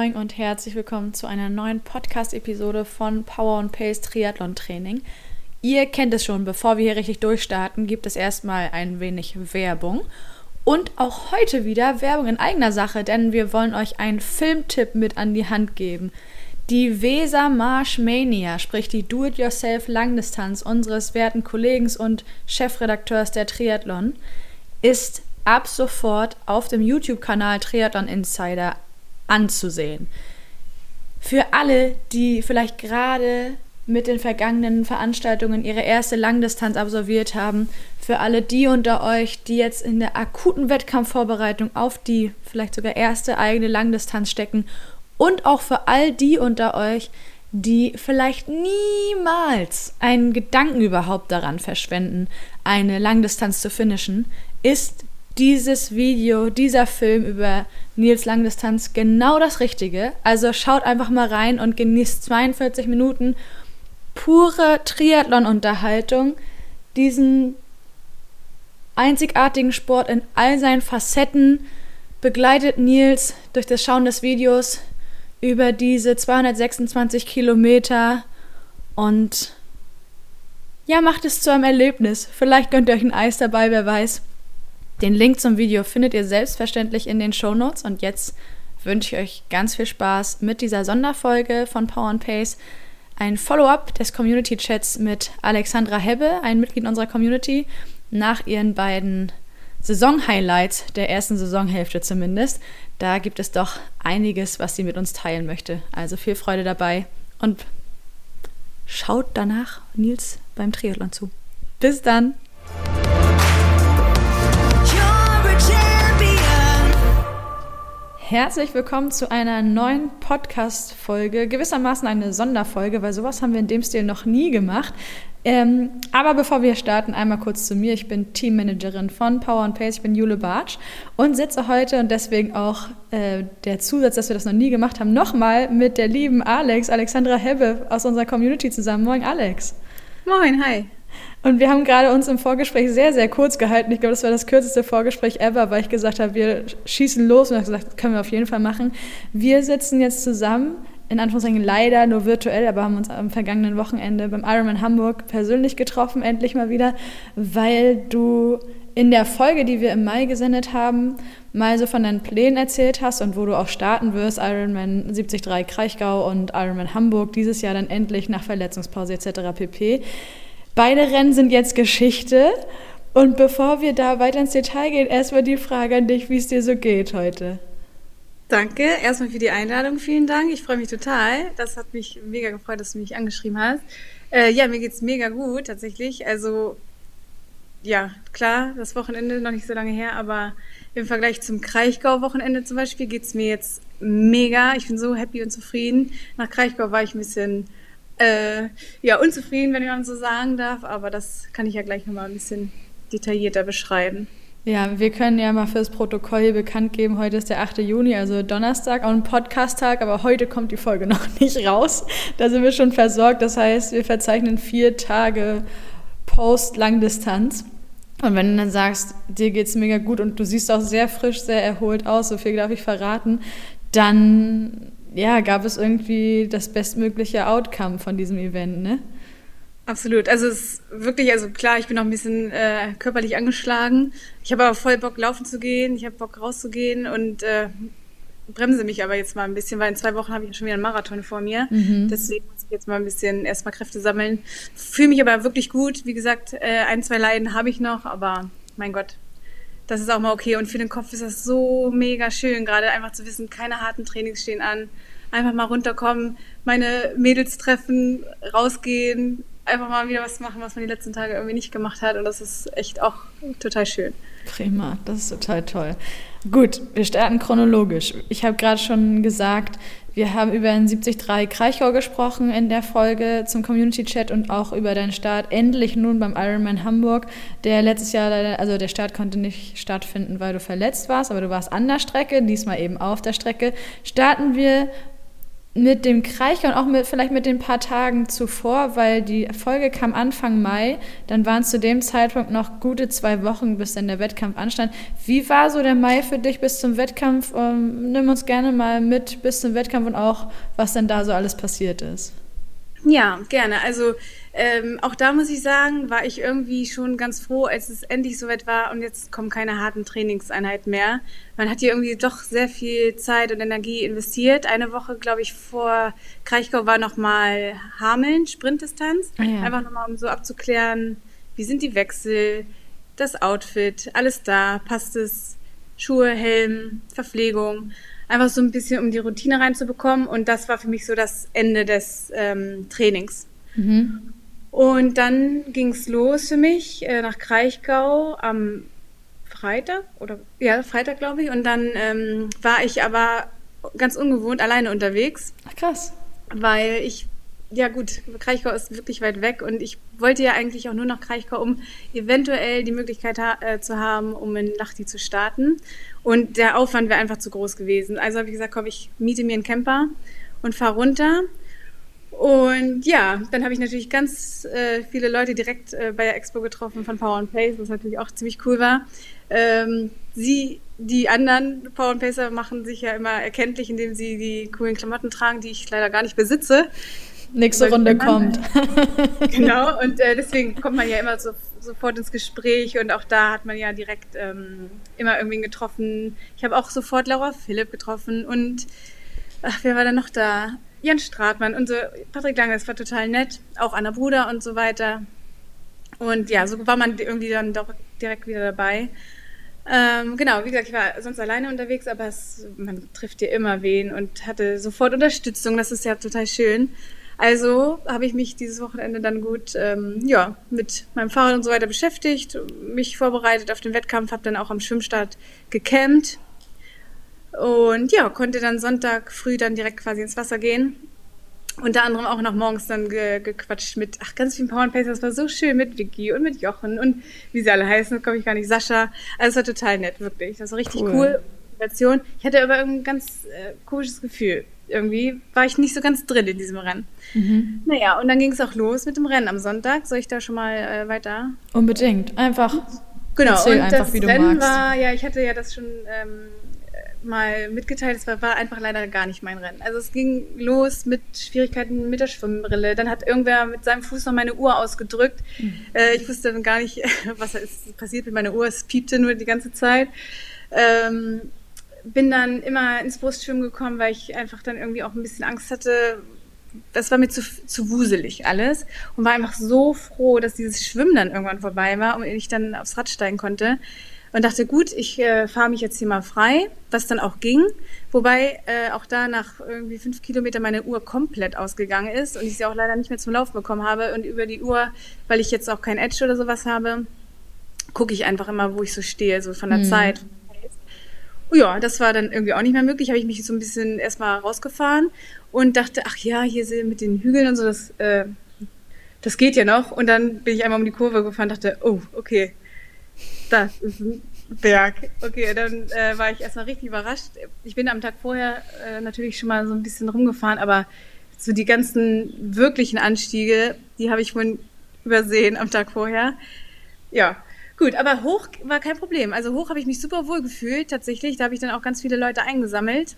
moin und herzlich willkommen zu einer neuen Podcast-Episode von Power and Pace Triathlon Training. Ihr kennt es schon, bevor wir hier richtig durchstarten, gibt es erstmal ein wenig Werbung. Und auch heute wieder Werbung in eigener Sache, denn wir wollen euch einen Filmtipp mit an die Hand geben. Die Weser Marsh Mania, sprich die Do-it-yourself Langdistanz unseres werten Kollegen und Chefredakteurs der Triathlon, ist ab sofort auf dem YouTube-Kanal Triathlon Insider anzusehen. Für alle, die vielleicht gerade mit den vergangenen Veranstaltungen ihre erste Langdistanz absolviert haben, für alle die unter euch, die jetzt in der akuten Wettkampfvorbereitung auf die vielleicht sogar erste eigene Langdistanz stecken und auch für all die unter euch, die vielleicht niemals einen Gedanken überhaupt daran verschwenden, eine Langdistanz zu finishen, ist dieses Video, dieser Film über Nils Langdistanz genau das Richtige. Also schaut einfach mal rein und genießt 42 Minuten pure Triathlon-Unterhaltung. Diesen einzigartigen Sport in all seinen Facetten begleitet Nils durch das Schauen des Videos über diese 226 Kilometer und ja, macht es zu einem Erlebnis. Vielleicht gönnt ihr euch ein Eis dabei, wer weiß. Den Link zum Video findet ihr selbstverständlich in den Show Notes und jetzt wünsche ich euch ganz viel Spaß mit dieser Sonderfolge von Power and Pace. Ein Follow-up des Community Chats mit Alexandra Hebbe, ein Mitglied unserer Community, nach ihren beiden Saison-Highlights der ersten Saisonhälfte zumindest. Da gibt es doch einiges, was sie mit uns teilen möchte. Also viel Freude dabei und schaut danach Nils beim Triathlon zu. Bis dann! Herzlich willkommen zu einer neuen Podcast-Folge, gewissermaßen eine Sonderfolge, weil sowas haben wir in dem Stil noch nie gemacht. Ähm, aber bevor wir starten, einmal kurz zu mir. Ich bin Teammanagerin von Power and Pace. Ich bin Jule Bartsch und sitze heute und deswegen auch äh, der Zusatz, dass wir das noch nie gemacht haben, nochmal mit der lieben Alex, Alexandra Hebbe aus unserer Community zusammen. Moin, Alex. Moin, hi. Und wir haben gerade uns im Vorgespräch sehr, sehr kurz gehalten. Ich glaube, das war das kürzeste Vorgespräch ever, weil ich gesagt habe, wir schießen los und ich habe gesagt, das können wir auf jeden Fall machen. Wir sitzen jetzt zusammen, in Anführungszeichen leider nur virtuell, aber haben uns am vergangenen Wochenende beim Ironman Hamburg persönlich getroffen, endlich mal wieder, weil du in der Folge, die wir im Mai gesendet haben, mal so von deinen Plänen erzählt hast und wo du auch starten wirst, Ironman 73 Kraichgau und Ironman Hamburg, dieses Jahr dann endlich nach Verletzungspause etc. pp. Beide Rennen sind jetzt Geschichte. Und bevor wir da weiter ins Detail gehen, erstmal die Frage an dich, wie es dir so geht heute. Danke, erstmal für die Einladung, vielen Dank. Ich freue mich total. Das hat mich mega gefreut, dass du mich angeschrieben hast. Äh, ja, mir geht's mega gut tatsächlich. Also ja, klar, das Wochenende noch nicht so lange her, aber im Vergleich zum Kraichgau-Wochenende zum Beispiel geht's mir jetzt mega. Ich bin so happy und zufrieden. Nach Kraichgau war ich ein bisschen äh, ja, unzufrieden, wenn man so sagen darf, aber das kann ich ja gleich nochmal ein bisschen detaillierter beschreiben. Ja, wir können ja mal fürs Protokoll hier bekannt geben, heute ist der 8. Juni, also Donnerstag, auch ein Podcast-Tag, aber heute kommt die Folge noch nicht raus. Da sind wir schon versorgt. Das heißt, wir verzeichnen vier Tage Post-Langdistanz. Und wenn du dann sagst, dir geht's mega gut und du siehst auch sehr frisch, sehr erholt aus, so viel darf ich verraten, dann ja, gab es irgendwie das bestmögliche Outcome von diesem Event, ne? Absolut. Also es ist wirklich, also klar, ich bin noch ein bisschen äh, körperlich angeschlagen. Ich habe aber voll Bock, laufen zu gehen. Ich habe Bock, rauszugehen und äh, bremse mich aber jetzt mal ein bisschen, weil in zwei Wochen habe ich schon wieder einen Marathon vor mir. Mhm. Deswegen muss ich jetzt mal ein bisschen erstmal Kräfte sammeln. Fühle mich aber wirklich gut. Wie gesagt, äh, ein, zwei Leiden habe ich noch, aber mein Gott, das ist auch mal okay. Und für den Kopf ist das so mega schön, gerade einfach zu wissen, keine harten Trainings stehen an. Einfach mal runterkommen, meine Mädels treffen, rausgehen, einfach mal wieder was machen, was man die letzten Tage irgendwie nicht gemacht hat. Und das ist echt auch total schön. Prima, das ist total toll. Gut, wir starten chronologisch. Ich habe gerade schon gesagt, wir haben über den 73 Kraichgau gesprochen in der Folge zum Community Chat und auch über deinen Start endlich nun beim Ironman Hamburg, der letztes Jahr leider, also der Start konnte nicht stattfinden, weil du verletzt warst, aber du warst an der Strecke, diesmal eben auf der Strecke. Starten wir mit dem Kraicher und auch mit, vielleicht mit den paar Tagen zuvor, weil die Folge kam Anfang Mai, dann waren zu dem Zeitpunkt noch gute zwei Wochen, bis dann der Wettkampf anstand. Wie war so der Mai für dich bis zum Wettkampf? Ähm, nimm uns gerne mal mit bis zum Wettkampf und auch, was denn da so alles passiert ist. Ja, gerne. Also ähm, auch da muss ich sagen, war ich irgendwie schon ganz froh, als es endlich soweit war und jetzt kommen keine harten Trainingseinheiten mehr. Man hat hier irgendwie doch sehr viel Zeit und Energie investiert. Eine Woche, glaube ich, vor Kraichgau war nochmal Hameln, Sprintdistanz. Ah, ja. Einfach nochmal, um so abzuklären, wie sind die Wechsel, das Outfit, alles da, passt es, Schuhe, Helm, Verpflegung einfach so ein bisschen, um die Routine reinzubekommen. Und das war für mich so das Ende des ähm, Trainings. Mhm. Und dann ging es los für mich äh, nach Kraichgau am Freitag oder ja, Freitag glaube ich. Und dann ähm, war ich aber ganz ungewohnt alleine unterwegs. Ach krass. Weil ich ja gut, Kraichgau ist wirklich weit weg und ich wollte ja eigentlich auch nur nach Kraichgau, um eventuell die Möglichkeit ha äh, zu haben, um in Lachti zu starten. Und der Aufwand wäre einfach zu groß gewesen. Also habe ich gesagt, komm, ich miete mir einen Camper und fahre runter. Und ja, dann habe ich natürlich ganz äh, viele Leute direkt äh, bei der Expo getroffen von Power and Pace, was natürlich auch ziemlich cool war. Ähm, sie, die anderen Power and Pacer machen sich ja immer erkenntlich, indem sie die coolen Klamotten tragen, die ich leider gar nicht besitze. Nächste Runde kommt. genau, und äh, deswegen kommt man ja immer so, sofort ins Gespräch und auch da hat man ja direkt ähm, immer irgendwen getroffen. Ich habe auch sofort Laura Philipp getroffen und ach, wer war da noch da? Jan Stratmann und so, Patrick Lange, das war total nett, auch Anna Bruder und so weiter. Und ja, so war man irgendwie dann doch direkt wieder dabei. Ähm, genau, wie gesagt, ich war sonst alleine unterwegs, aber es, man trifft dir immer wen und hatte sofort Unterstützung. Das ist ja total schön. Also habe ich mich dieses Wochenende dann gut ähm, ja, mit meinem Fahrrad und so weiter beschäftigt, mich vorbereitet auf den Wettkampf, habe dann auch am Schwimmstart gecampt und ja, konnte dann Sonntag früh dann direkt quasi ins Wasser gehen. Unter anderem auch noch morgens dann ge gequatscht mit, ach, ganz vielen Power Pacers. Das war so schön mit Vicky und mit Jochen und wie sie alle heißen, komme ich gar nicht, Sascha. Also es war total nett, wirklich. Das war richtig cool. cool. Ich hatte aber ein ganz äh, komisches Gefühl irgendwie war ich nicht so ganz drin in diesem Rennen. Mhm. Naja, und dann ging es auch los mit dem Rennen am Sonntag. Soll ich da schon mal äh, weiter? Unbedingt. Einfach. Genau, Erzähl und einfach, das wie du Rennen magst. war, ja, ich hatte ja das schon ähm, mal mitgeteilt, es war, war, einfach leider gar nicht mein Rennen. Also es ging los mit Schwierigkeiten mit der Schwimmbrille. Dann hat irgendwer mit seinem Fuß noch meine Uhr ausgedrückt. Mhm. Äh, ich wusste dann gar nicht, was ist passiert mit meiner Uhr. Es piepte nur die ganze Zeit. Ähm, bin dann immer ins Brustschwimmen gekommen, weil ich einfach dann irgendwie auch ein bisschen Angst hatte. Das war mir zu, zu wuselig alles und war einfach so froh, dass dieses Schwimmen dann irgendwann vorbei war und ich dann aufs Rad steigen konnte und dachte, gut, ich äh, fahre mich jetzt hier mal frei, was dann auch ging. Wobei äh, auch da nach irgendwie fünf Kilometer meine Uhr komplett ausgegangen ist und ich sie auch leider nicht mehr zum Laufen bekommen habe. Und über die Uhr, weil ich jetzt auch kein Edge oder sowas habe, gucke ich einfach immer, wo ich so stehe, so von der mhm. Zeit ja, das war dann irgendwie auch nicht mehr möglich. Habe ich mich so ein bisschen erstmal rausgefahren und dachte, ach ja, hier mit den Hügeln und so, das, äh, das geht ja noch. Und dann bin ich einmal um die Kurve gefahren und dachte, oh, okay, das ist ein Berg. Okay, dann äh, war ich erstmal richtig überrascht. Ich bin am Tag vorher äh, natürlich schon mal so ein bisschen rumgefahren, aber so die ganzen wirklichen Anstiege, die habe ich wohl übersehen am Tag vorher. Ja, Gut, aber hoch war kein Problem. Also hoch habe ich mich super wohl gefühlt, tatsächlich. Da habe ich dann auch ganz viele Leute eingesammelt,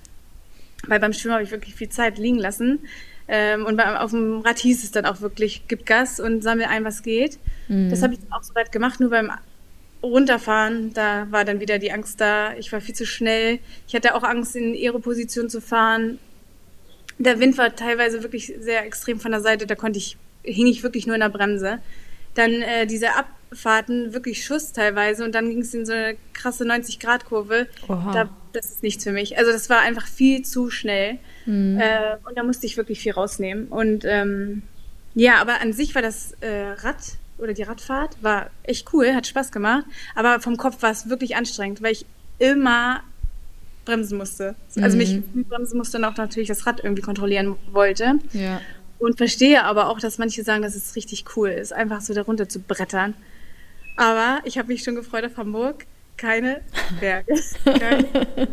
weil beim Schwimmen habe ich wirklich viel Zeit liegen lassen. Ähm, und auf dem Rad hieß es dann auch wirklich, gib Gas und sammel ein, was geht. Mhm. Das habe ich dann auch soweit gemacht, nur beim Runterfahren, da war dann wieder die Angst da. Ich war viel zu schnell. Ich hatte auch Angst, in Aeroposition zu fahren. Der Wind war teilweise wirklich sehr extrem von der Seite, da konnte ich, hing ich wirklich nur in der Bremse. Dann äh, diese Ab Fahrten wirklich Schuss teilweise und dann ging es in so eine krasse 90-Grad-Kurve. Da, das ist nichts für mich. Also das war einfach viel zu schnell. Mhm. Äh, und da musste ich wirklich viel rausnehmen. Und ähm, ja, aber an sich war das äh, Rad oder die Radfahrt war echt cool, hat Spaß gemacht. Aber vom Kopf war es wirklich anstrengend, weil ich immer bremsen musste. Also mhm. mich bremsen musste und auch natürlich das Rad irgendwie kontrollieren wollte. Ja. Und verstehe aber auch, dass manche sagen, dass es richtig cool ist, einfach so darunter zu brettern. Aber ich habe mich schon gefreut auf Hamburg. Keine Berge. Keine.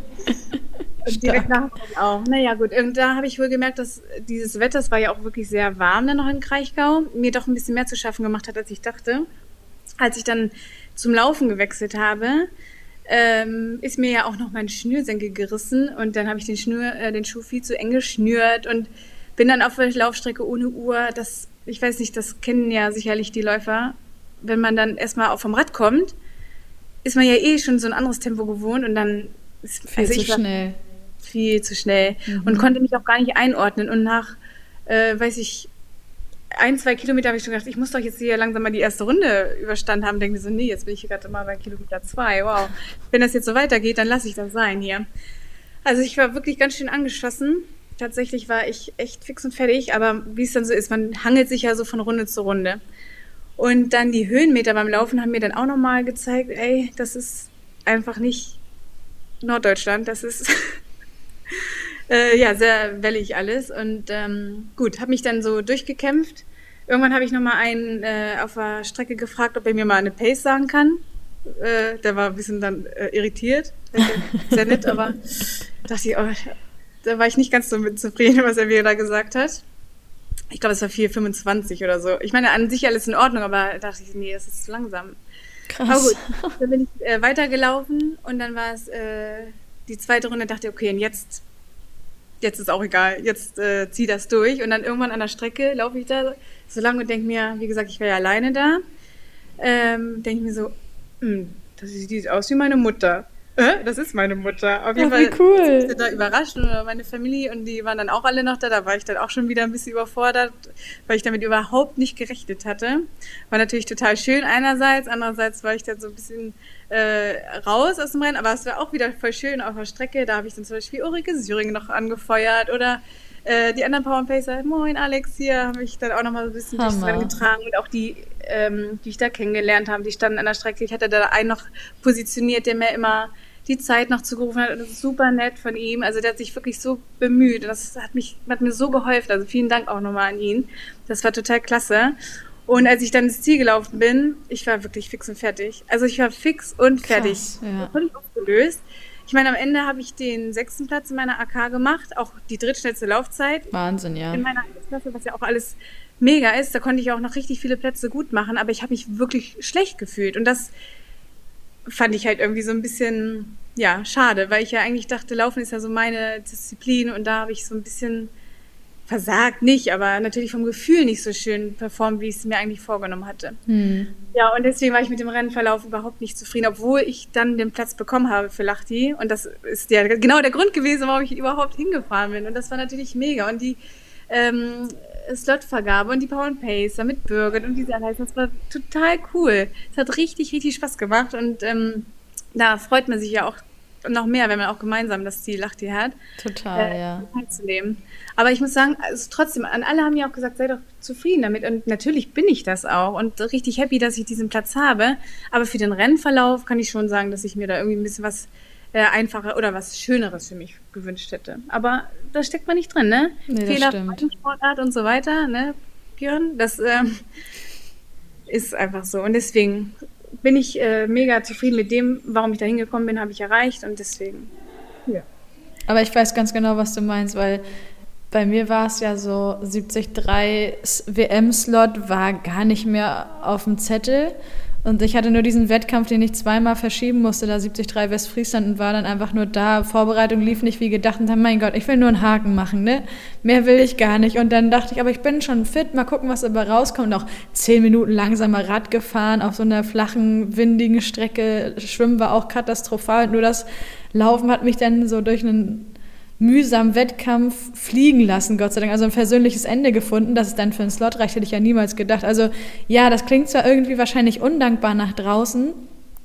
Und direkt nach auch. Naja, gut. Und da habe ich wohl gemerkt, dass dieses Wetter, es war ja auch wirklich sehr warm dann noch in Kraichgau, mir doch ein bisschen mehr zu schaffen gemacht hat, als ich dachte. Als ich dann zum Laufen gewechselt habe, ähm, ist mir ja auch noch mein Schnürsenkel gerissen und dann habe ich den, Schnür, äh, den Schuh viel zu eng geschnürt und bin dann auf der Laufstrecke ohne Uhr. Das, ich weiß nicht, das kennen ja sicherlich die Läufer. Wenn man dann erstmal auf vom Rad kommt, ist man ja eh schon so ein anderes Tempo gewohnt und dann ist viel also zu schnell. Viel zu schnell mhm. und konnte mich auch gar nicht einordnen. Und nach, äh, weiß ich, ein, zwei Kilometer habe ich schon gedacht, ich muss doch jetzt hier langsam mal die erste Runde überstanden haben. Denke so, nee, jetzt bin ich hier gerade mal bei Kilometer zwei. Wow. Wenn das jetzt so weitergeht, dann lasse ich das sein hier. Also ich war wirklich ganz schön angeschossen. Tatsächlich war ich echt fix und fertig, aber wie es dann so ist, man hangelt sich ja so von Runde zu Runde. Und dann die Höhenmeter beim Laufen haben mir dann auch nochmal gezeigt, ey, das ist einfach nicht Norddeutschland, das ist äh, ja sehr wellig alles. Und ähm, gut, habe mich dann so durchgekämpft. Irgendwann habe ich nochmal einen äh, auf der Strecke gefragt, ob er mir mal eine Pace sagen kann. Äh, der war ein bisschen dann äh, irritiert. Sehr nett, aber dachte ich, oh, da war ich nicht ganz so mit zufrieden, was er mir da gesagt hat ich glaube, es war 4,25 oder so. Ich meine, an sich alles in Ordnung, aber da dachte ich, nee, das ist zu langsam. Krass. Aber gut, dann bin ich äh, weitergelaufen und dann war es äh, die zweite Runde, dachte ich, okay, und jetzt, jetzt ist auch egal, jetzt äh, zieh das durch. Und dann irgendwann an der Strecke laufe ich da so lang und denke mir, wie gesagt, ich wäre ja alleine da. Ähm, denke ich mir so, hm, das sieht aus wie meine Mutter äh, das ist meine Mutter. Auf jeden Ach, Fall cool. ich da überrascht und meine Familie und die waren dann auch alle noch da. Da war ich dann auch schon wieder ein bisschen überfordert, weil ich damit überhaupt nicht gerechnet hatte. War natürlich total schön einerseits, andererseits war ich dann so ein bisschen äh, raus aus dem Rennen, aber es war auch wieder voll schön auf der Strecke. Da habe ich dann zum Beispiel Ulrike Syring noch angefeuert oder äh, die anderen Power Pacer, moin Alex, hier habe ich dann auch noch mal ein bisschen durchs Rennen getragen und auch die, ähm, die ich da kennengelernt habe, die standen an der Strecke. Ich hatte da einen noch positioniert, der mir immer die Zeit noch zugerufen hat. Und das ist super nett von ihm. Also der hat sich wirklich so bemüht. Und das hat mich, hat mir so geholfen. Also vielen Dank auch nochmal an ihn. Das war total klasse. Und als ich dann ins Ziel gelaufen bin, ich war wirklich fix und fertig. Also ich war fix und fertig. Krass, ja. Völlig aufgelöst. Ich meine, am Ende habe ich den sechsten Platz in meiner AK gemacht, auch die drittschnellste Laufzeit. Wahnsinn, ja. In meiner Klasse, was ja auch alles mega ist. Da konnte ich auch noch richtig viele Plätze gut machen, aber ich habe mich wirklich schlecht gefühlt. Und das fand ich halt irgendwie so ein bisschen, ja, schade, weil ich ja eigentlich dachte, Laufen ist ja so meine Disziplin und da habe ich so ein bisschen versagt nicht, aber natürlich vom Gefühl nicht so schön performt, wie ich es mir eigentlich vorgenommen hatte. Hm. Ja, und deswegen war ich mit dem Rennverlauf überhaupt nicht zufrieden, obwohl ich dann den Platz bekommen habe für Lachti. Und das ist ja genau der Grund gewesen, warum ich überhaupt hingefahren bin. Und das war natürlich mega. Und die ähm, Slotvergabe und die Power and Pace mit Birgit und diese Anheißen, das war total cool. Es hat richtig, richtig Spaß gemacht und ähm, da freut man sich ja auch noch mehr, wenn man auch gemeinsam das Ziel Lachti hat. Total, äh, ja. Teilzunehmen. Aber ich muss sagen, also trotzdem, an alle haben ja auch gesagt, sei doch zufrieden damit. Und natürlich bin ich das auch und richtig happy, dass ich diesen Platz habe. Aber für den Rennverlauf kann ich schon sagen, dass ich mir da irgendwie ein bisschen was äh, einfacher oder was Schöneres für mich gewünscht hätte. Aber da steckt man nicht drin, ne? Nee, Fehler, Sportart und so weiter, ne, Björn? Das ähm, ist einfach so. Und deswegen bin ich äh, mega zufrieden mit dem, warum ich da hingekommen bin, habe ich erreicht und deswegen, ja. Aber ich weiß ganz genau, was du meinst, weil bei mir war es ja so, 73 WM-Slot war gar nicht mehr auf dem Zettel. Und ich hatte nur diesen Wettkampf, den ich zweimal verschieben musste, da 73 Westfriesland und war dann einfach nur da. Vorbereitung lief nicht wie gedacht und dann, mein Gott, ich will nur einen Haken machen, ne? Mehr will ich gar nicht. Und dann dachte ich, aber ich bin schon fit, mal gucken, was dabei rauskommt. Auch zehn Minuten langsamer Rad gefahren auf so einer flachen, windigen Strecke. Schwimmen war auch katastrophal. Nur das Laufen hat mich dann so durch einen mühsam Wettkampf fliegen lassen, Gott sei Dank. Also ein persönliches Ende gefunden, dass es dann für einen Slot reicht, hätte ich ja niemals gedacht. Also ja, das klingt zwar irgendwie wahrscheinlich undankbar nach draußen,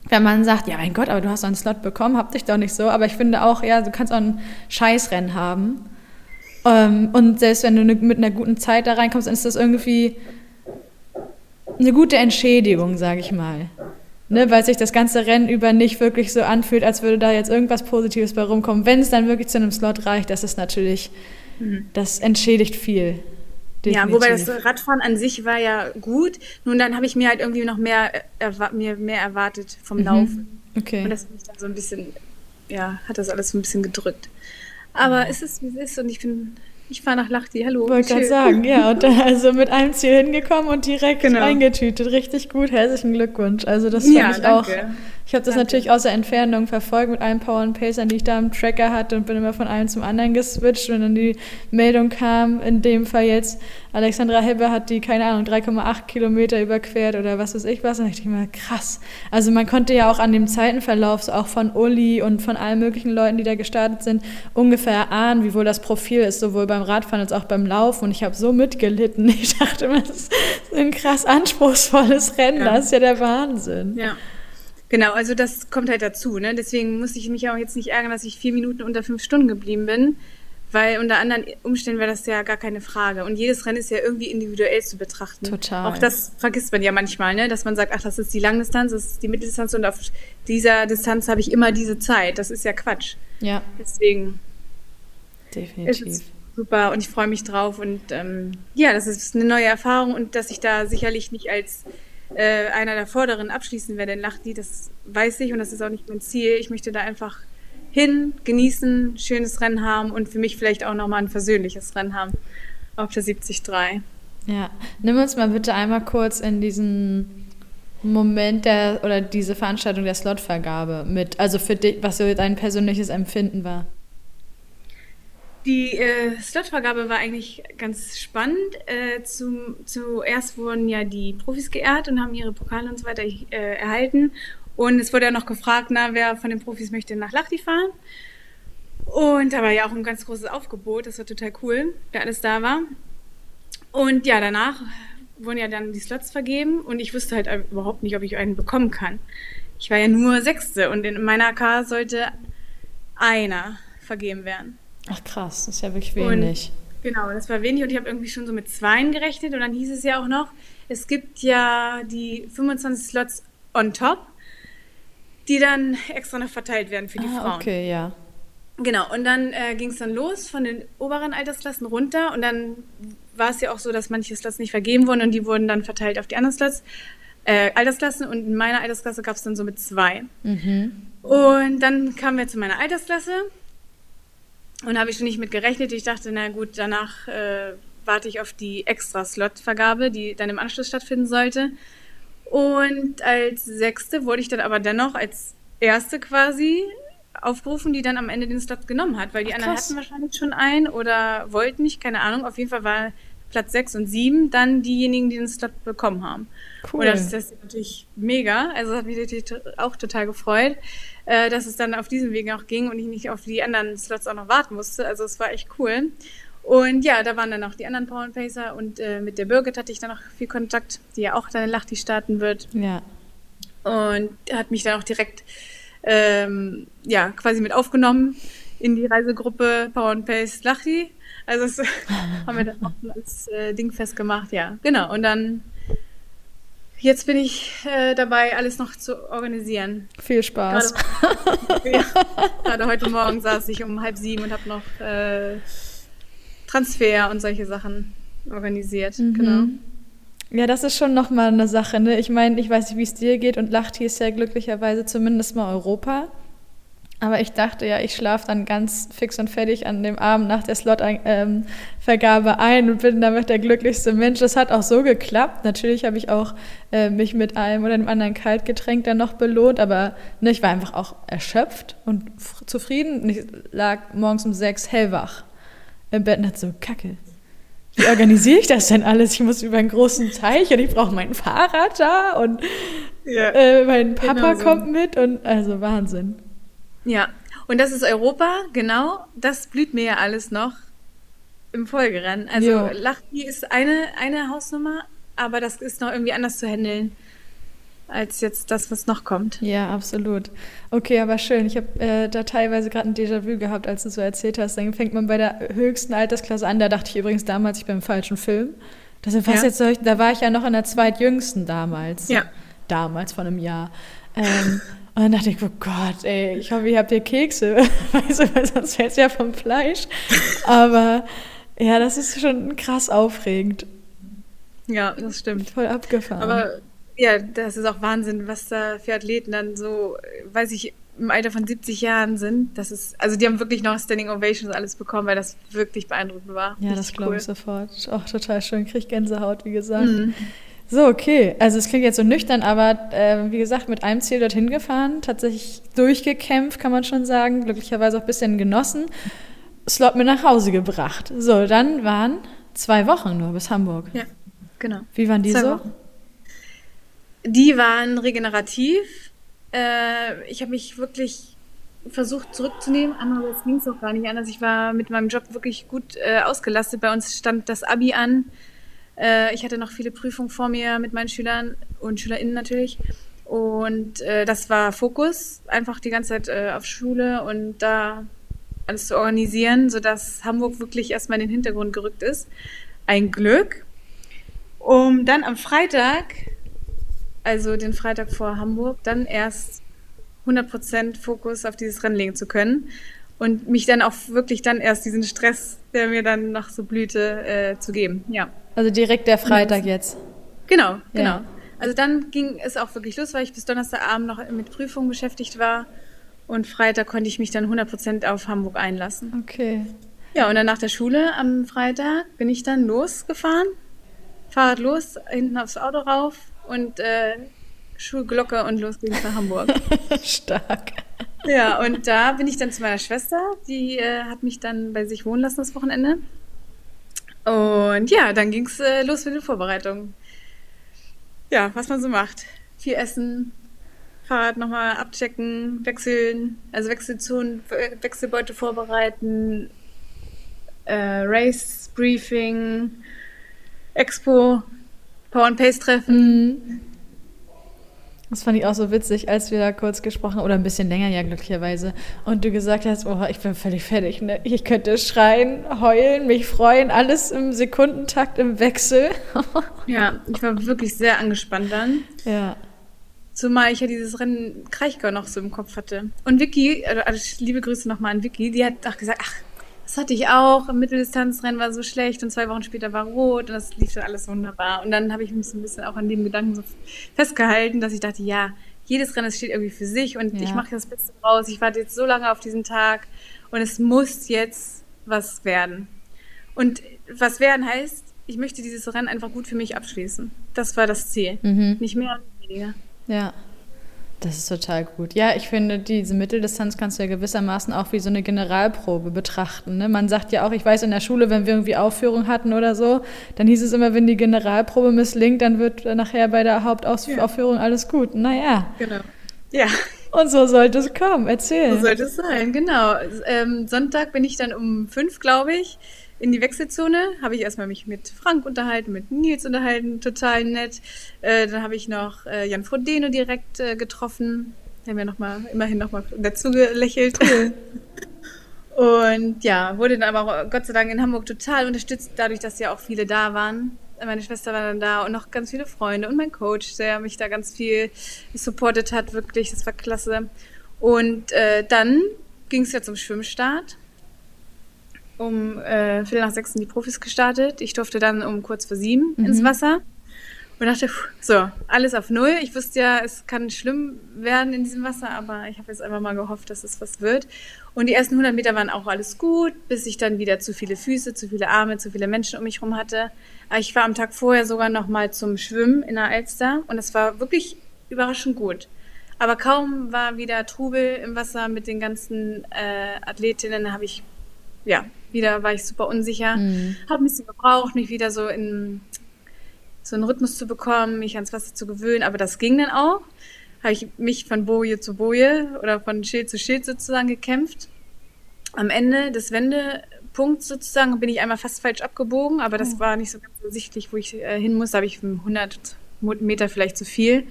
wenn man sagt, ja mein Gott, aber du hast einen Slot bekommen, hab dich doch nicht so. Aber ich finde auch, ja, du kannst auch ein Scheißrennen haben. Ähm, und selbst wenn du ne, mit einer guten Zeit da reinkommst, dann ist das irgendwie eine gute Entschädigung, sage ich mal. Ne, weil sich das ganze Rennen über nicht wirklich so anfühlt, als würde da jetzt irgendwas Positives bei rumkommen. Wenn es dann wirklich zu einem Slot reicht, das ist natürlich, mhm. das entschädigt viel. Definitiv. Ja, wobei das Radfahren an sich war ja gut. Nun, dann habe ich mir halt irgendwie noch mehr, mir mehr erwartet vom mhm. Laufen. Okay. Und das mich dann so ein bisschen, ja, hat das alles so ein bisschen gedrückt. Aber es ist, wie es ist und ich bin ich fahre nach Lachti, hallo. Wollte gerade sagen, ja. Und dann also mit einem Ziel hingekommen und direkt Genau. eingetütet. Richtig gut, herzlichen Glückwunsch. Also das fand Ja, ich danke. auch. Ich habe das Danke. natürlich aus der Entfernung verfolgt mit allen Power and Pacern, die ich da im Tracker hatte und bin immer von einem zum anderen geswitcht. Und dann die Meldung kam, in dem Fall jetzt, Alexandra Hebbe hat die, keine Ahnung, 3,8 Kilometer überquert oder was weiß ich was. Und ich dachte mir, krass. Also man konnte ja auch an dem Zeitenverlauf, so auch von Uli und von allen möglichen Leuten, die da gestartet sind, ungefähr ahnen, wie wohl das Profil ist, sowohl beim Radfahren als auch beim Laufen. Und ich habe so mitgelitten. Ich dachte mir, das ist ein krass anspruchsvolles Rennen. Ja. Das ist ja der Wahnsinn. Ja. Genau, also das kommt halt dazu. Ne? Deswegen musste ich mich auch jetzt nicht ärgern, dass ich vier Minuten unter fünf Stunden geblieben bin, weil unter anderen Umständen wäre das ja gar keine Frage. Und jedes Rennen ist ja irgendwie individuell zu betrachten. Total. Auch das vergisst man ja manchmal, ne? dass man sagt, ach, das ist die Langdistanz, das ist die Mitteldistanz und auf dieser Distanz habe ich immer diese Zeit. Das ist ja Quatsch. Ja, Deswegen definitiv. super und ich freue mich drauf. Und ähm, ja, das ist eine neue Erfahrung und dass ich da sicherlich nicht als äh, einer der Vorderen abschließen werde in Lachdi, das weiß ich und das ist auch nicht mein Ziel. Ich möchte da einfach hin, genießen, schönes Rennen haben und für mich vielleicht auch nochmal ein versöhnliches Rennen haben auf der 73. Ja, nimm uns mal bitte einmal kurz in diesen Moment der oder diese Veranstaltung der Slotvergabe mit. Also für dich, was so dein persönliches Empfinden war. Die äh, Slotvergabe war eigentlich ganz spannend. Äh, zum, zuerst wurden ja die Profis geehrt und haben ihre Pokale und so weiter äh, erhalten. Und es wurde ja noch gefragt, na, wer von den Profis möchte nach Lachti fahren. Und da war ja auch ein ganz großes Aufgebot. Das war total cool, wer alles da war. Und ja, danach wurden ja dann die Slots vergeben und ich wusste halt überhaupt nicht, ob ich einen bekommen kann. Ich war ja nur Sechste und in meiner AK sollte einer vergeben werden. Ach krass, das ist ja wirklich Und- wenig. Genau, das war wenig und ich habe irgendwie schon so mit Zweien gerechnet und dann hieß es ja auch noch, es gibt ja die 25 Slots on top, die dann extra noch verteilt werden für die ah, Frauen. okay, ja. Genau, und dann äh, ging es dann los von den oberen Altersklassen runter und dann war es ja auch so, dass manche Slots nicht vergeben wurden und die wurden dann verteilt auf die anderen Slots, äh, Altersklassen und in meiner Altersklasse gab es dann so mit zwei. Mhm. Und dann kamen wir zu meiner Altersklasse und habe ich schon nicht mit gerechnet. Ich dachte, na gut, danach äh, warte ich auf die Extra-Slot-Vergabe, die dann im Anschluss stattfinden sollte. Und als Sechste wurde ich dann aber dennoch als Erste quasi aufgerufen, die dann am Ende den Slot genommen hat, weil die Ach, anderen hatten wahrscheinlich schon einen oder wollten nicht, keine Ahnung. Auf jeden Fall war Platz sechs und sieben dann diejenigen, die den Slot bekommen haben. Cool. Und das ist das natürlich mega. Also hat mich natürlich auch total gefreut, äh, dass es dann auf diesem Weg auch ging und ich nicht auf die anderen Slots auch noch warten musste. Also es war echt cool. Und ja, da waren dann auch die anderen Power and Pacer und äh, mit der Birgit hatte ich dann noch viel Kontakt, die ja auch dann in Lachti starten wird Ja. und hat mich dann auch direkt ähm, ja quasi mit aufgenommen in die Reisegruppe Power and Pace Lachti. Also das haben wir dann auch als äh, Ding festgemacht, ja, genau. Und dann jetzt bin ich äh, dabei, alles noch zu organisieren. Viel Spaß. Gerade, ja, gerade heute Morgen saß ich um halb sieben und habe noch äh, Transfer und solche Sachen organisiert. Mhm. Genau. Ja, das ist schon nochmal eine Sache. Ne? Ich meine, ich weiß nicht, wie es dir geht und Lachti ist ja glücklicherweise zumindest mal Europa. Aber ich dachte ja, ich schlafe dann ganz fix und fertig an dem Abend nach der Slot-Vergabe ein und bin damit der glücklichste Mensch. Das hat auch so geklappt. Natürlich habe ich auch äh, mich mit einem oder dem anderen Kaltgetränk dann noch belohnt, aber ne, ich war einfach auch erschöpft und zufrieden. Und ich lag morgens um sechs hellwach im Bett und dachte so, kacke. Wie organisiere ich das denn alles? Ich muss über einen großen Teich und ich brauche mein Fahrrad da und Ja. äh, mein Papa Genau so. kommt mit und also Wahnsinn. Ja, und das ist Europa, genau. Das blüht mir ja alles noch im Folgerennen. Also Jo. Lachti ist eine, eine Hausnummer, aber das ist noch irgendwie anders zu handeln als jetzt das, was noch kommt. Ja, absolut. Okay, aber schön. Ich habe äh, da teilweise gerade ein Déjà-vu gehabt, als du so erzählt hast. Dann fängt man bei der höchsten Altersklasse an. Da dachte ich übrigens damals, ich bin im falschen Film. Das, was Ja. jetzt soll ich, da war ich ja noch in der zweitjüngsten damals. Ja. Damals, von einem Jahr. Ähm, und dann dachte ich, oh Gott, ey, ich hoffe, ihr habt ihr Kekse. weißt du, weil sonst fällt es ja vom Fleisch. Aber ja, das ist schon krass aufregend. Ja, das stimmt. Voll abgefahren. Aber ja, das ist auch Wahnsinn, was da für Athleten dann so, weiß ich, im Alter von 70 Jahren sind. Das ist, also die haben wirklich noch Standing Ovations alles bekommen, weil das wirklich beeindruckend war. Ja, Richtig das glaube cool. ich sofort. Auch total schön. Krieg Gänsehaut, wie gesagt. Mhm. So, okay. Also es klingt jetzt so nüchtern, aber äh, wie gesagt, mit einem Ziel dorthin gefahren, tatsächlich durchgekämpft, kann man schon sagen. Glücklicherweise auch ein bisschen genossen. Slot mir nach Hause gebracht. So, dann waren zwei Wochen nur bis Hamburg. Ja, genau. Wie waren die zwei so? Wochen. Die waren regenerativ. Äh, ich habe mich wirklich versucht zurückzunehmen. Andererseits ging es auch gar nicht anders. Ich war mit meinem Job wirklich gut äh, ausgelastet. Bei uns stand das Abi an. Äh, ich hatte noch viele Prüfungen vor mir mit meinen Schülern und SchülerInnen natürlich. Und äh, das war Fokus, einfach die ganze Zeit äh, auf Schule und da alles zu organisieren, sodass Hamburg wirklich erstmal in den Hintergrund gerückt ist. Ein Glück. Um dann am Freitag, also den Freitag vor Hamburg, dann erst 100% Fokus auf dieses Rennen legen zu können und mich dann auch wirklich dann erst diesen Stress, der mir dann noch so blühte, äh, zu geben. Ja. Also direkt der Freitag jetzt. Genau, genau. Ja. Also dann ging es auch wirklich los, weil ich bis Donnerstagabend noch mit Prüfungen beschäftigt war. Und Freitag konnte ich mich dann 100% auf Hamburg einlassen. Okay. Ja, und dann nach der Schule am Freitag bin ich dann losgefahren. Fahrrad los, hinten aufs Auto rauf und äh, Schulglocke und los ging's nach Hamburg. Stark. Ja, und da bin ich dann zu meiner Schwester. Die äh, hat mich dann bei sich wohnen lassen das Wochenende. Und ja, dann ging es äh, los mit den Vorbereitungen. Ja, was man so macht. Viel essen, Fahrrad nochmal abchecken, wechseln, also Wechselzonen, Wechselbeute vorbereiten, äh, Race Briefing, Expo, Power and Pace treffen. Mhm. Das fand ich auch so witzig, als wir da kurz gesprochen haben, oder ein bisschen länger ja glücklicherweise, und du gesagt hast, oh, ich bin völlig fertig, ne? ich könnte schreien, heulen, mich freuen, alles im Sekundentakt im Wechsel. ja, ich war wirklich sehr angespannt dann. Ja. Zumal ich ja dieses Rennen Kraichgau noch so im Kopf hatte. Und Vicky, also liebe Grüße nochmal an Vicky, die hat auch gesagt, ach, das hatte ich auch. Im Mitteldistanzrennen war so schlecht und zwei Wochen später war rot und das lief dann alles wunderbar. Und dann habe ich mich so ein bisschen auch an dem Gedanken so festgehalten, dass ich dachte, ja, jedes Rennen steht irgendwie für sich und ja. ich mache das Beste raus. Ich warte jetzt so lange auf diesen Tag und es muss jetzt was werden. Und was werden heißt, ich möchte dieses Rennen einfach gut für mich abschließen. Das war das Ziel. Mhm. Nicht mehr und weniger. Ja. Das ist total gut. Ja, ich finde, diese Mitteldistanz kannst du ja gewissermaßen auch wie so eine Generalprobe betrachten. Ne? Man sagt ja auch, ich weiß in der Schule, wenn wir irgendwie Aufführung hatten oder so, dann hieß es immer, wenn die Generalprobe misslingt, dann wird nachher bei der Hauptaufführung ja. alles gut. Naja. Genau. Ja. Und so sollte es kommen. Erzähl. So sollte es sein, genau. Ähm, Sonntag bin ich dann um fünf, glaube ich, in die Wechselzone, habe ich erstmal mich mit Frank unterhalten, mit Nils unterhalten, total nett. Äh, dann habe ich noch äh, Jan Frodeno direkt äh, getroffen. Der haben ja noch mal, immerhin nochmal dazu gelächelt. Cool. Und ja, wurde dann aber auch Gott sei Dank in Hamburg total unterstützt, dadurch, dass ja auch viele da waren. Meine Schwester war dann da und noch ganz viele Freunde und mein Coach, der mich da ganz viel supportet hat, wirklich, das war klasse. Und äh, dann ging es ja zum Schwimmstart um äh, Viertel nach sechs sind die Profis gestartet. Ich durfte dann um kurz vor sieben mhm. ins Wasser und dachte, pff, so, alles auf Null. Ich wusste ja, es kann schlimm werden in diesem Wasser, aber ich habe jetzt einfach mal gehofft, dass es was wird. Und die ersten 100 Meter waren auch alles gut, bis ich dann wieder zu viele Füße, zu viele Arme, zu viele Menschen um mich herum hatte. Aber ich war am Tag vorher sogar noch mal zum Schwimmen in der Alster und es war wirklich überraschend gut. Aber kaum war wieder Trubel im Wasser mit den ganzen äh, Athletinnen, habe ich ja wieder war ich super unsicher. Mhm. Habe ein bisschen gebraucht, mich wieder so in so einen Rhythmus zu bekommen, mich ans Wasser zu gewöhnen, aber das ging dann auch. Habe ich mich von Boje zu Boje oder von Schild zu Schild sozusagen gekämpft. Am Ende des Wendepunkts sozusagen bin ich einmal fast falsch abgebogen, aber das oh. war nicht so ganz ersichtlich, wo ich äh, hin muss. Da habe ich 100 Meter vielleicht zu viel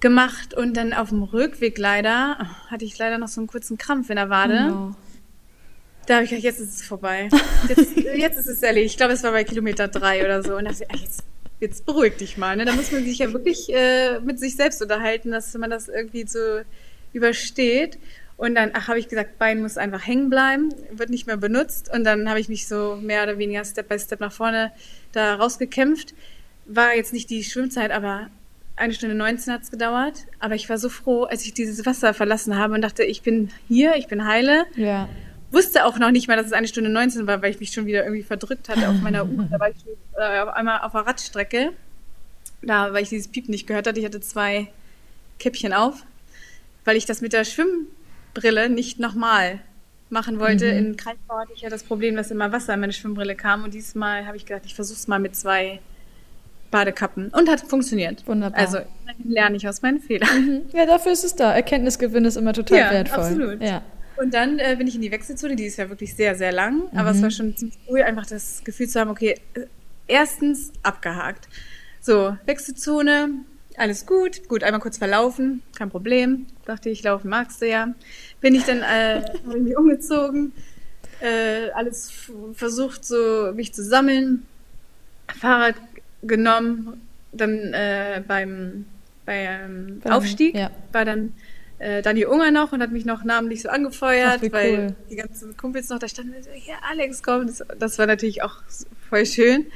gemacht und dann auf dem Rückweg leider hatte ich leider noch so einen kurzen Krampf in der Wade. No. Da habe ich gedacht, jetzt ist es vorbei. Jetzt, jetzt ist es erledigt. Ich glaube, es war bei Kilometer drei oder so. Und da dachte ich, jetzt, jetzt beruhig dich mal. Ne? Da muss man sich ja wirklich äh, mit sich selbst unterhalten, dass man das irgendwie so übersteht. Und dann habe ich gesagt, Bein muss einfach hängen bleiben, wird nicht mehr benutzt. Und dann habe ich mich so mehr oder weniger Step by Step nach vorne da rausgekämpft. War jetzt nicht die Schwimmzeit, aber eine Stunde 19 hat es gedauert, aber ich war so froh, als ich dieses Wasser verlassen habe und dachte, ich bin hier, ich bin heile. Ja. Wusste auch noch nicht mal, dass es eine Stunde 19 war, weil ich mich schon wieder irgendwie verdrückt hatte auf meiner Uhr. Da war ich äh, auf einmal auf der Radstrecke, da, weil ich dieses Piep nicht gehört hatte. Ich hatte zwei Käppchen auf, weil ich das mit der Schwimmbrille nicht nochmal machen wollte. Mhm. In Kreisbau hatte ich ja das Problem, dass immer Wasser in meine Schwimmbrille kam und diesmal habe ich gedacht, ich versuche es mal mit zwei Badekappen und hat funktioniert. Wunderbar. Also lerne ich aus meinen Fehlern. Mhm. Ja, dafür ist es da. Erkenntnisgewinn ist immer total Ja, wertvoll. absolut. Ja. Und dann äh, bin ich in die Wechselzone, die ist ja wirklich sehr, sehr lang, aber Mhm. es war schon ziemlich cool, einfach das Gefühl zu haben, okay, äh, erstens abgehakt. So, Wechselzone, alles gut, gut, einmal kurz verlaufen, kein Problem. Dachte ich, laufen magst du ja. Bin ich dann, äh, habe ich mich umgezogen, äh, alles versucht, so mich zu sammeln, Fahrrad genommen, dann äh, beim, beim Beim- Aufstieg ja. war dann äh, Dani Unger noch und hat mich noch namentlich so angefeuert, Ach, weil cool. die ganzen Kumpels noch da standen und so, ja, Alex, komm, das, das war natürlich auch voll schön.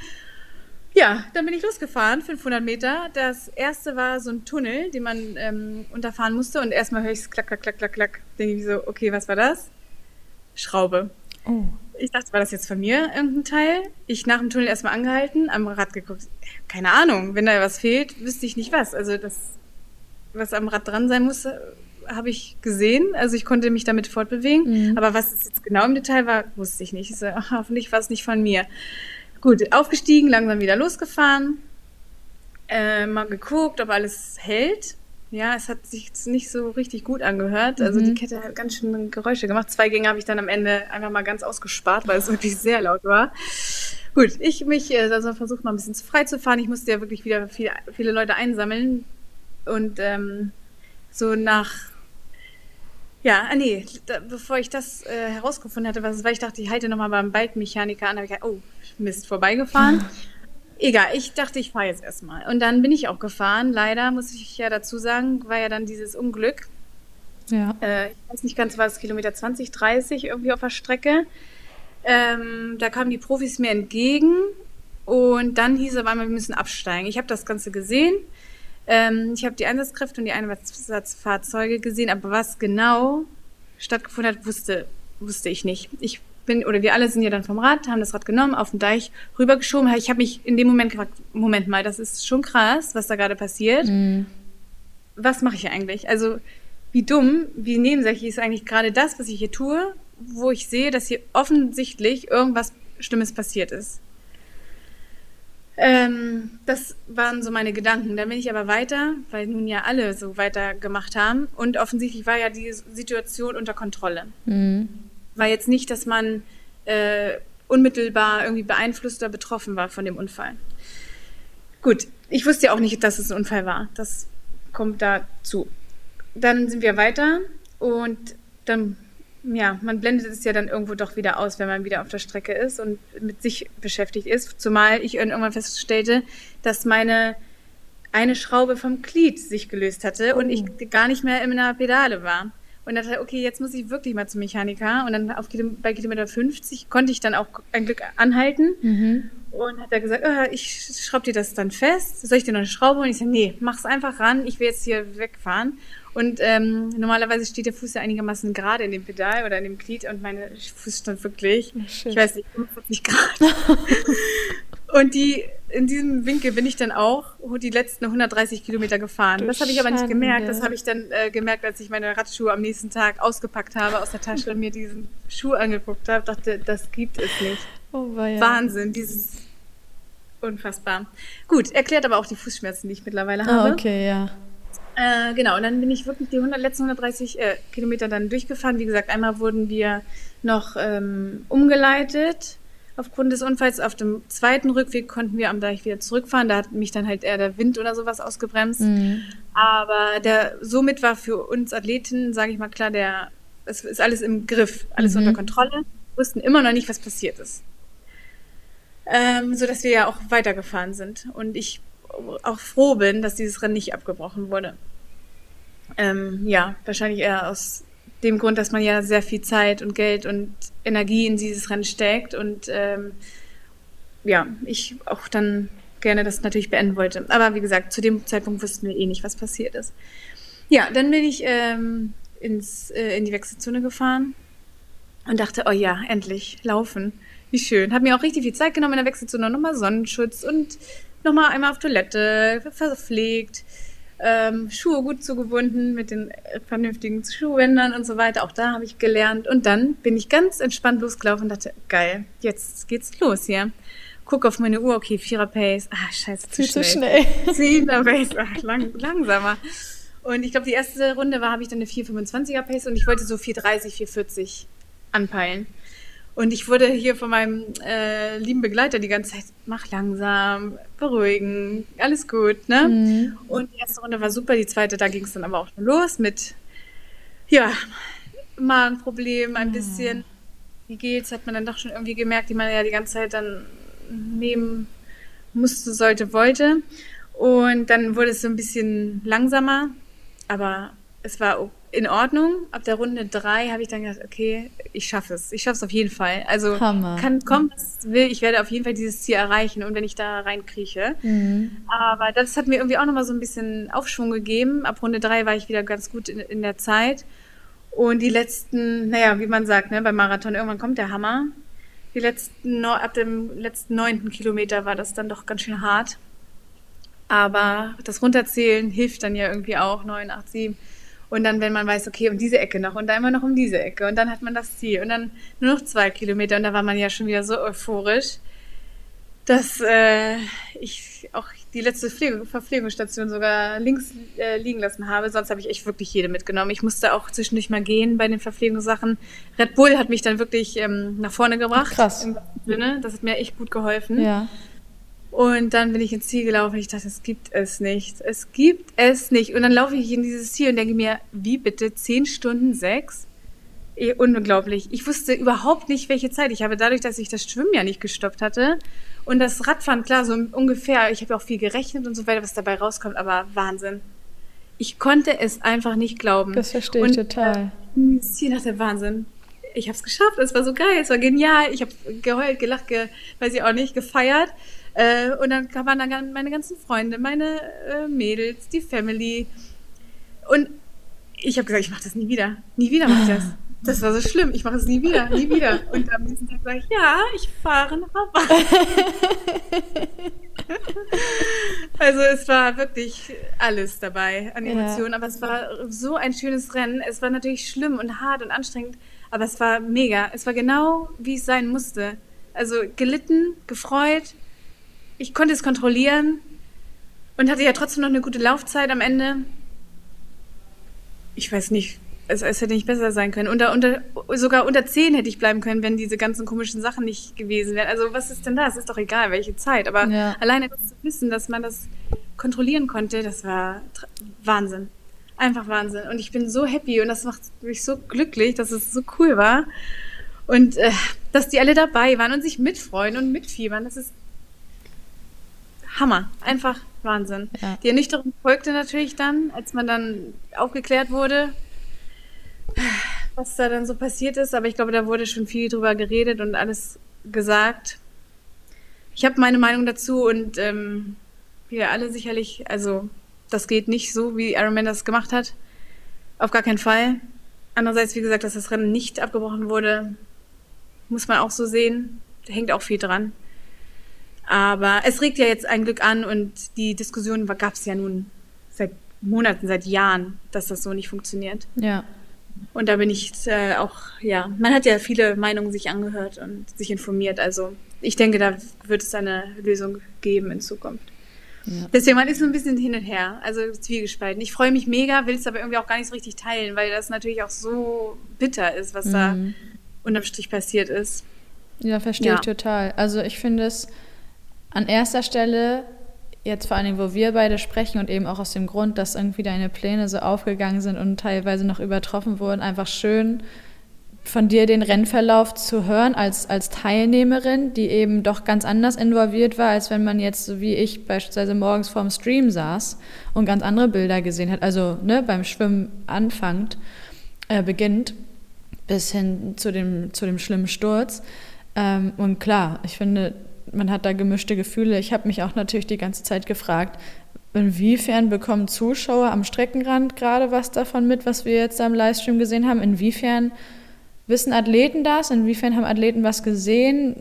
Ja, dann bin ich losgefahren, 500 Meter. Das erste war so ein Tunnel, den man ähm, unterfahren musste und erstmal höre ich es klack, klack, klack, klack, klack. Denke ich so, okay, was war das? Schraube. Oh. Ich dachte, war das jetzt von mir irgendein Teil? Ich nach dem Tunnel erstmal angehalten, am Rad geguckt. Keine Ahnung, wenn da was fehlt, wüsste ich nicht was. Also das, was am Rad dran sein muss, äh, habe ich gesehen. Also ich konnte mich damit fortbewegen. Mhm. Aber was es jetzt genau im Detail war, wusste ich nicht. Ich so, ach, hoffentlich war es nicht von mir. Gut, aufgestiegen, langsam wieder losgefahren. Äh, mal geguckt, ob alles hält. Ja, es hat sich jetzt nicht so richtig gut angehört. Also Mhm. die Kette hat ganz schön Geräusche gemacht. Zwei Gänge habe ich dann am Ende einfach mal ganz ausgespart, weil es wirklich sehr laut war. Gut, ich mich äh, also versucht mal ein bisschen frei zu fahren. Ich musste ja wirklich wieder viel, viele Leute einsammeln. Und ähm, so nach ja, ah, nee, da, bevor ich das äh, herausgefunden hatte, was es war, ich dachte, ich halte nochmal beim Bike-Mechaniker an, habe ich gedacht, oh, Mist, vorbeigefahren. Egal, ich dachte, ich fahre jetzt erstmal. Und dann bin ich auch gefahren. Leider, muss ich ja dazu sagen, war ja dann dieses Unglück. Ja. Äh, ich weiß nicht ganz, war es Kilometer 20, 30 irgendwie auf der Strecke. Ähm, da kamen die Profis mir entgegen und dann hieß es aber einmal, wir müssen absteigen. Ich habe das Ganze gesehen. Ähm, ich habe die Einsatzkräfte und die Einsatzfahrzeuge gesehen, aber was genau stattgefunden hat, wusste, wusste ich nicht. Ich bin, oder wir alle sind ja dann vom Rad, haben das Rad genommen, auf den Deich rübergeschoben. Ich habe mich in dem Moment gefragt, Moment mal, das ist schon krass, was da gerade passiert. Mhm. Was mache ich hier eigentlich? Also, wie dumm, wie nebensächlich ist eigentlich gerade das, was ich hier tue, wo ich sehe, dass hier offensichtlich irgendwas Schlimmes passiert ist. Ähm, das waren so meine Gedanken. Dann bin ich aber weiter, weil nun ja alle so weiter gemacht haben. Und offensichtlich war ja die Situation unter Kontrolle. Mhm. War jetzt nicht, dass man äh, unmittelbar irgendwie beeinflusst oder betroffen war von dem Unfall. Gut, ich wusste ja auch nicht, dass es ein Unfall war. Das kommt dazu. Dann sind wir weiter und dann, ja, man blendet es ja dann irgendwo doch wieder aus, wenn man wieder auf der Strecke ist und mit sich beschäftigt ist. Zumal ich irgendwann feststellte, dass meine eine Schraube vom Glied sich gelöst hatte und ich gar nicht mehr in einer Pedale war. Und dachte, okay, jetzt muss ich wirklich mal zum Mechaniker. Und dann auf bei Kilometer 50 konnte ich dann auch ein Glück anhalten. Mhm. Und hat er gesagt, äh, ich schraube dir das dann fest. Soll ich dir noch eine Schraube? Und ich sage, nee, mach's einfach ran. Ich will jetzt hier wegfahren. Und ähm, normalerweise steht der Fuß ja einigermaßen gerade in dem Pedal oder in dem Glied und meine Fuß stand wirklich, shit. ich weiß nicht, 45 Grad. und die in diesem Winkel bin ich dann auch die letzten 130 Kilometer gefahren. Du das habe ich aber nicht gemerkt. Das habe ich dann äh, gemerkt, als ich meine Radschuhe am nächsten Tag ausgepackt habe aus der Tasche und mir diesen Schuh angeguckt habe. Dachte, das gibt es nicht. Oh, ja. Wahnsinn, dieses unfassbar. Gut, erklärt aber auch die Fußschmerzen, die ich mittlerweile habe. Ah, okay, ja. Äh, genau, und dann bin ich wirklich die 100, letzten 130 äh, Kilometer dann durchgefahren. Wie gesagt, einmal wurden wir noch ähm, umgeleitet aufgrund des Unfalls. Auf dem zweiten Rückweg konnten wir am Deich wieder zurückfahren. Da hat mich dann halt eher der Wind oder sowas ausgebremst. Mhm. Aber der, somit war für uns Athleten, sage ich mal klar, der, es ist alles im Griff, alles Mhm. unter Kontrolle. Wir wussten immer noch nicht, was passiert ist. Ähm, so dass wir ja auch weitergefahren sind. Und ich auch froh bin, dass dieses Rennen nicht abgebrochen wurde. Ähm, ja, wahrscheinlich eher aus dem Grund, dass man ja sehr viel Zeit und Geld und Energie in dieses Rennen steckt und ähm, ja, ich auch dann gerne das natürlich beenden wollte. Aber wie gesagt, zu dem Zeitpunkt wussten wir eh nicht, was passiert ist. Ja, dann bin ich ähm, ins, äh, in die Wechselzone gefahren und dachte, oh ja, endlich laufen. Wie schön. Hat mir auch richtig viel Zeit genommen in der Wechselzone. Nochmal Sonnenschutz und nochmal einmal auf Toilette, verpflegt, ähm, Schuhe gut zugebunden mit den vernünftigen Schuhbändern und so weiter. Auch da habe ich gelernt. Und dann bin ich ganz entspannt losgelaufen und dachte, geil, jetzt geht's los hier. Guck auf meine Uhr, okay, Vierer Pace. Ah, scheiße, zu, zu schnell. Zehner Pace, ach, lang, langsamer. Und ich glaube, die erste Runde war, habe ich dann eine 4,25er Pace und ich wollte so 4,30, 4,40 anpeilen. Und ich wurde hier von meinem äh, lieben Begleiter die ganze Zeit, mach langsam, beruhigen, alles gut, ne? Mhm. Und die erste Runde war super, die zweite, da ging es dann aber auch schon los mit, ja, Magenproblem, ein mhm. bisschen. Wie geht's? Hat man dann doch schon irgendwie gemerkt, die man ja die ganze Zeit dann nehmen musste, sollte, wollte. Und dann wurde es so ein bisschen langsamer, aber es war in Ordnung. Ab der Runde drei habe ich dann gedacht, okay, ich schaffe es. Ich schaffe es auf jeden Fall. Also Hammer. kann kommen, was will. Ich werde auf jeden Fall dieses Ziel erreichen und wenn ich da reinkrieche. Mhm. Aber das hat mir irgendwie auch nochmal so ein bisschen Aufschwung gegeben. Ab Runde drei war ich wieder ganz gut in, in der Zeit. Und die letzten, naja, wie man sagt, ne, beim Marathon, irgendwann kommt der Hammer. Die letzten, ab dem letzten neunten Kilometer war das dann doch ganz schön hart. Aber das Runterzählen hilft dann ja irgendwie auch. Neun, acht, sieben und dann, wenn man weiß, okay, um diese Ecke noch und dann immer noch um diese Ecke und dann hat man das Ziel und dann nur noch zwei Kilometer und da war man ja schon wieder so euphorisch, dass äh, ich auch die letzte Pflege, Verpflegungsstation sogar links äh, liegen lassen habe. Sonst habe ich echt wirklich jede mitgenommen. Ich musste auch zwischendurch mal gehen bei den Verpflegungssachen. Red Bull hat mich dann wirklich ähm, nach vorne gebracht. Krass. Im Sinne. Das hat mir echt gut geholfen. Ja. Und dann bin ich ins Ziel gelaufen und ich dachte, es gibt es nicht. Es gibt es nicht. Und dann laufe ich in dieses Ziel und denke mir, wie bitte, zehn Stunden sechs? Eh, unglaublich. Ich wusste überhaupt nicht, welche Zeit. Ich habe dadurch, dass ich das Schwimmen ja nicht gestoppt hatte und das Radfahren, klar, so ungefähr, ich habe auch viel gerechnet und so weiter, was dabei rauskommt, aber Wahnsinn. Ich konnte es einfach nicht glauben. Das verstehe ich und, total. Äh, Ziel nach der Wahnsinn. Ich habe es geschafft, es war so geil, es war genial. Ich habe geheult, gelacht, ge, weiß ich auch nicht, gefeiert. Äh, und dann waren dann meine ganzen Freunde, meine äh, Mädels, die Family. Und ich habe gesagt, ich mache das nie wieder. Nie wieder mache ich das. Das war so schlimm. Ich mache es nie wieder, nie wieder. Und am nächsten Tag sage ich, ja, ich fahre nach Hawaii. also es war wirklich alles dabei an Emotionen. Ja. Aber es war so ein schönes Rennen. Es war natürlich schlimm und hart und anstrengend. Aber es war mega. Es war genau, wie es sein musste. Also gelitten, gefreut, ich konnte es kontrollieren und hatte ja trotzdem noch eine gute Laufzeit am Ende. Ich weiß nicht, es, es hätte nicht besser sein können. Unter, unter, sogar unter 10 hätte ich bleiben können, wenn diese ganzen komischen Sachen nicht gewesen wären. Also was ist denn da? Es ist doch egal, welche Zeit. Aber ja. alleine das zu wissen, dass man das kontrollieren konnte, das war Wahnsinn. Einfach Wahnsinn. Und ich bin so happy und das macht mich so glücklich, dass es so cool war. Und äh, dass die alle dabei waren und sich mitfreuen und mitfiebern. Das ist Hammer. Einfach Wahnsinn. Ja. Die Ernüchterung folgte natürlich dann, als man dann aufgeklärt wurde, was da dann so passiert ist. Aber ich glaube, da wurde schon viel drüber geredet und alles gesagt. Ich habe meine Meinung dazu und ähm, wir alle sicherlich, also das geht nicht so, wie Ironman das gemacht hat. Auf gar keinen Fall. Andererseits, wie gesagt, dass das Rennen nicht abgebrochen wurde, muss man auch so sehen. Da hängt auch viel dran. Aber es regt ja jetzt ein Glück an und die Diskussion gab es ja nun seit Monaten, seit Jahren, dass das so nicht funktioniert. Ja. Und da bin ich äh, auch, ja, man hat ja viele Meinungen sich angehört und sich informiert. Also ich denke, da wird es eine Lösung geben in Zukunft. Ja. Deswegen, man ist so ein bisschen hin und her, also zwiegespalten. Ich freue mich mega, will es aber irgendwie auch gar nicht so richtig teilen, weil das natürlich auch so bitter ist, was mhm. da unterm Strich passiert ist. Ja, verstehe ja. ich total. Also ich finde es an erster Stelle, jetzt vor Dingen, wo wir beide sprechen und eben auch aus dem Grund, dass irgendwie deine Pläne so aufgegangen sind und teilweise noch übertroffen wurden, einfach schön von dir den Rennverlauf zu hören als, als Teilnehmerin, die eben doch ganz anders involviert war, als wenn man jetzt, so wie ich, beispielsweise morgens vorm Stream saß und ganz andere Bilder gesehen hat. Also ne, beim Schwimmen anfangt, äh, beginnt, bis hin zu dem, zu dem schlimmen Sturz. Ähm, und klar, ich finde, man hat da gemischte Gefühle. Ich habe mich auch natürlich die ganze Zeit gefragt, inwiefern bekommen Zuschauer am Streckenrand gerade was davon mit, was wir jetzt da im Livestream gesehen haben? Inwiefern wissen Athleten das? Inwiefern haben Athleten was gesehen?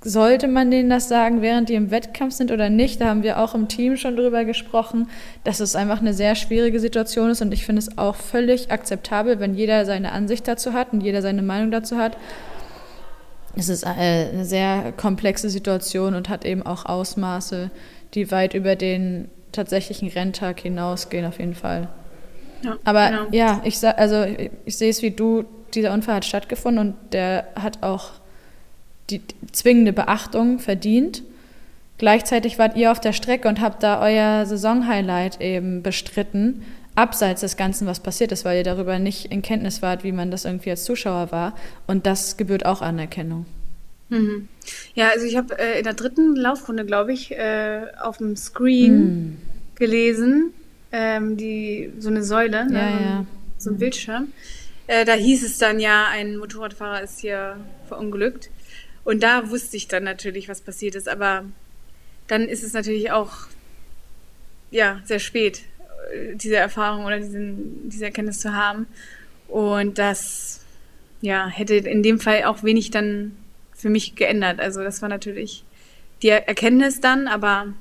Sollte man denen das sagen, während die im Wettkampf sind oder nicht? Da haben wir auch im Team schon drüber gesprochen, dass es einfach eine sehr schwierige Situation ist und ich finde es auch völlig akzeptabel, wenn jeder seine Ansicht dazu hat und jeder seine Meinung dazu hat. Es ist eine sehr komplexe Situation und hat eben auch Ausmaße, die weit über den tatsächlichen Renntag hinausgehen, auf jeden Fall. Ja, Aber genau. ja, ich, also, ich, ich sehe es wie du, dieser Unfall hat stattgefunden und der hat auch die zwingende Beachtung verdient. Gleichzeitig wart ihr auf der Strecke und habt da euer Saisonhighlight eben bestritten, abseits des Ganzen, was passiert ist, weil ihr darüber nicht in Kenntnis wart, wie man das irgendwie als Zuschauer war. Und das gebührt auch Anerkennung. Mhm. Ja, also ich habe äh, in der dritten Laufrunde, glaube ich, äh, auf dem Screen mhm. gelesen, ähm, die so eine Säule, ne, ja, ja. so ein Bildschirm. Äh, da hieß es dann ja, ein Motorradfahrer ist hier verunglückt. Und da wusste ich dann natürlich, was passiert ist. Aber dann ist es natürlich auch ja sehr spät, diese Erfahrung oder diesen, diese Erkenntnis zu haben. Und das ja hätte in dem Fall auch wenig dann für mich geändert. Also das war natürlich die Erkenntnis dann, aber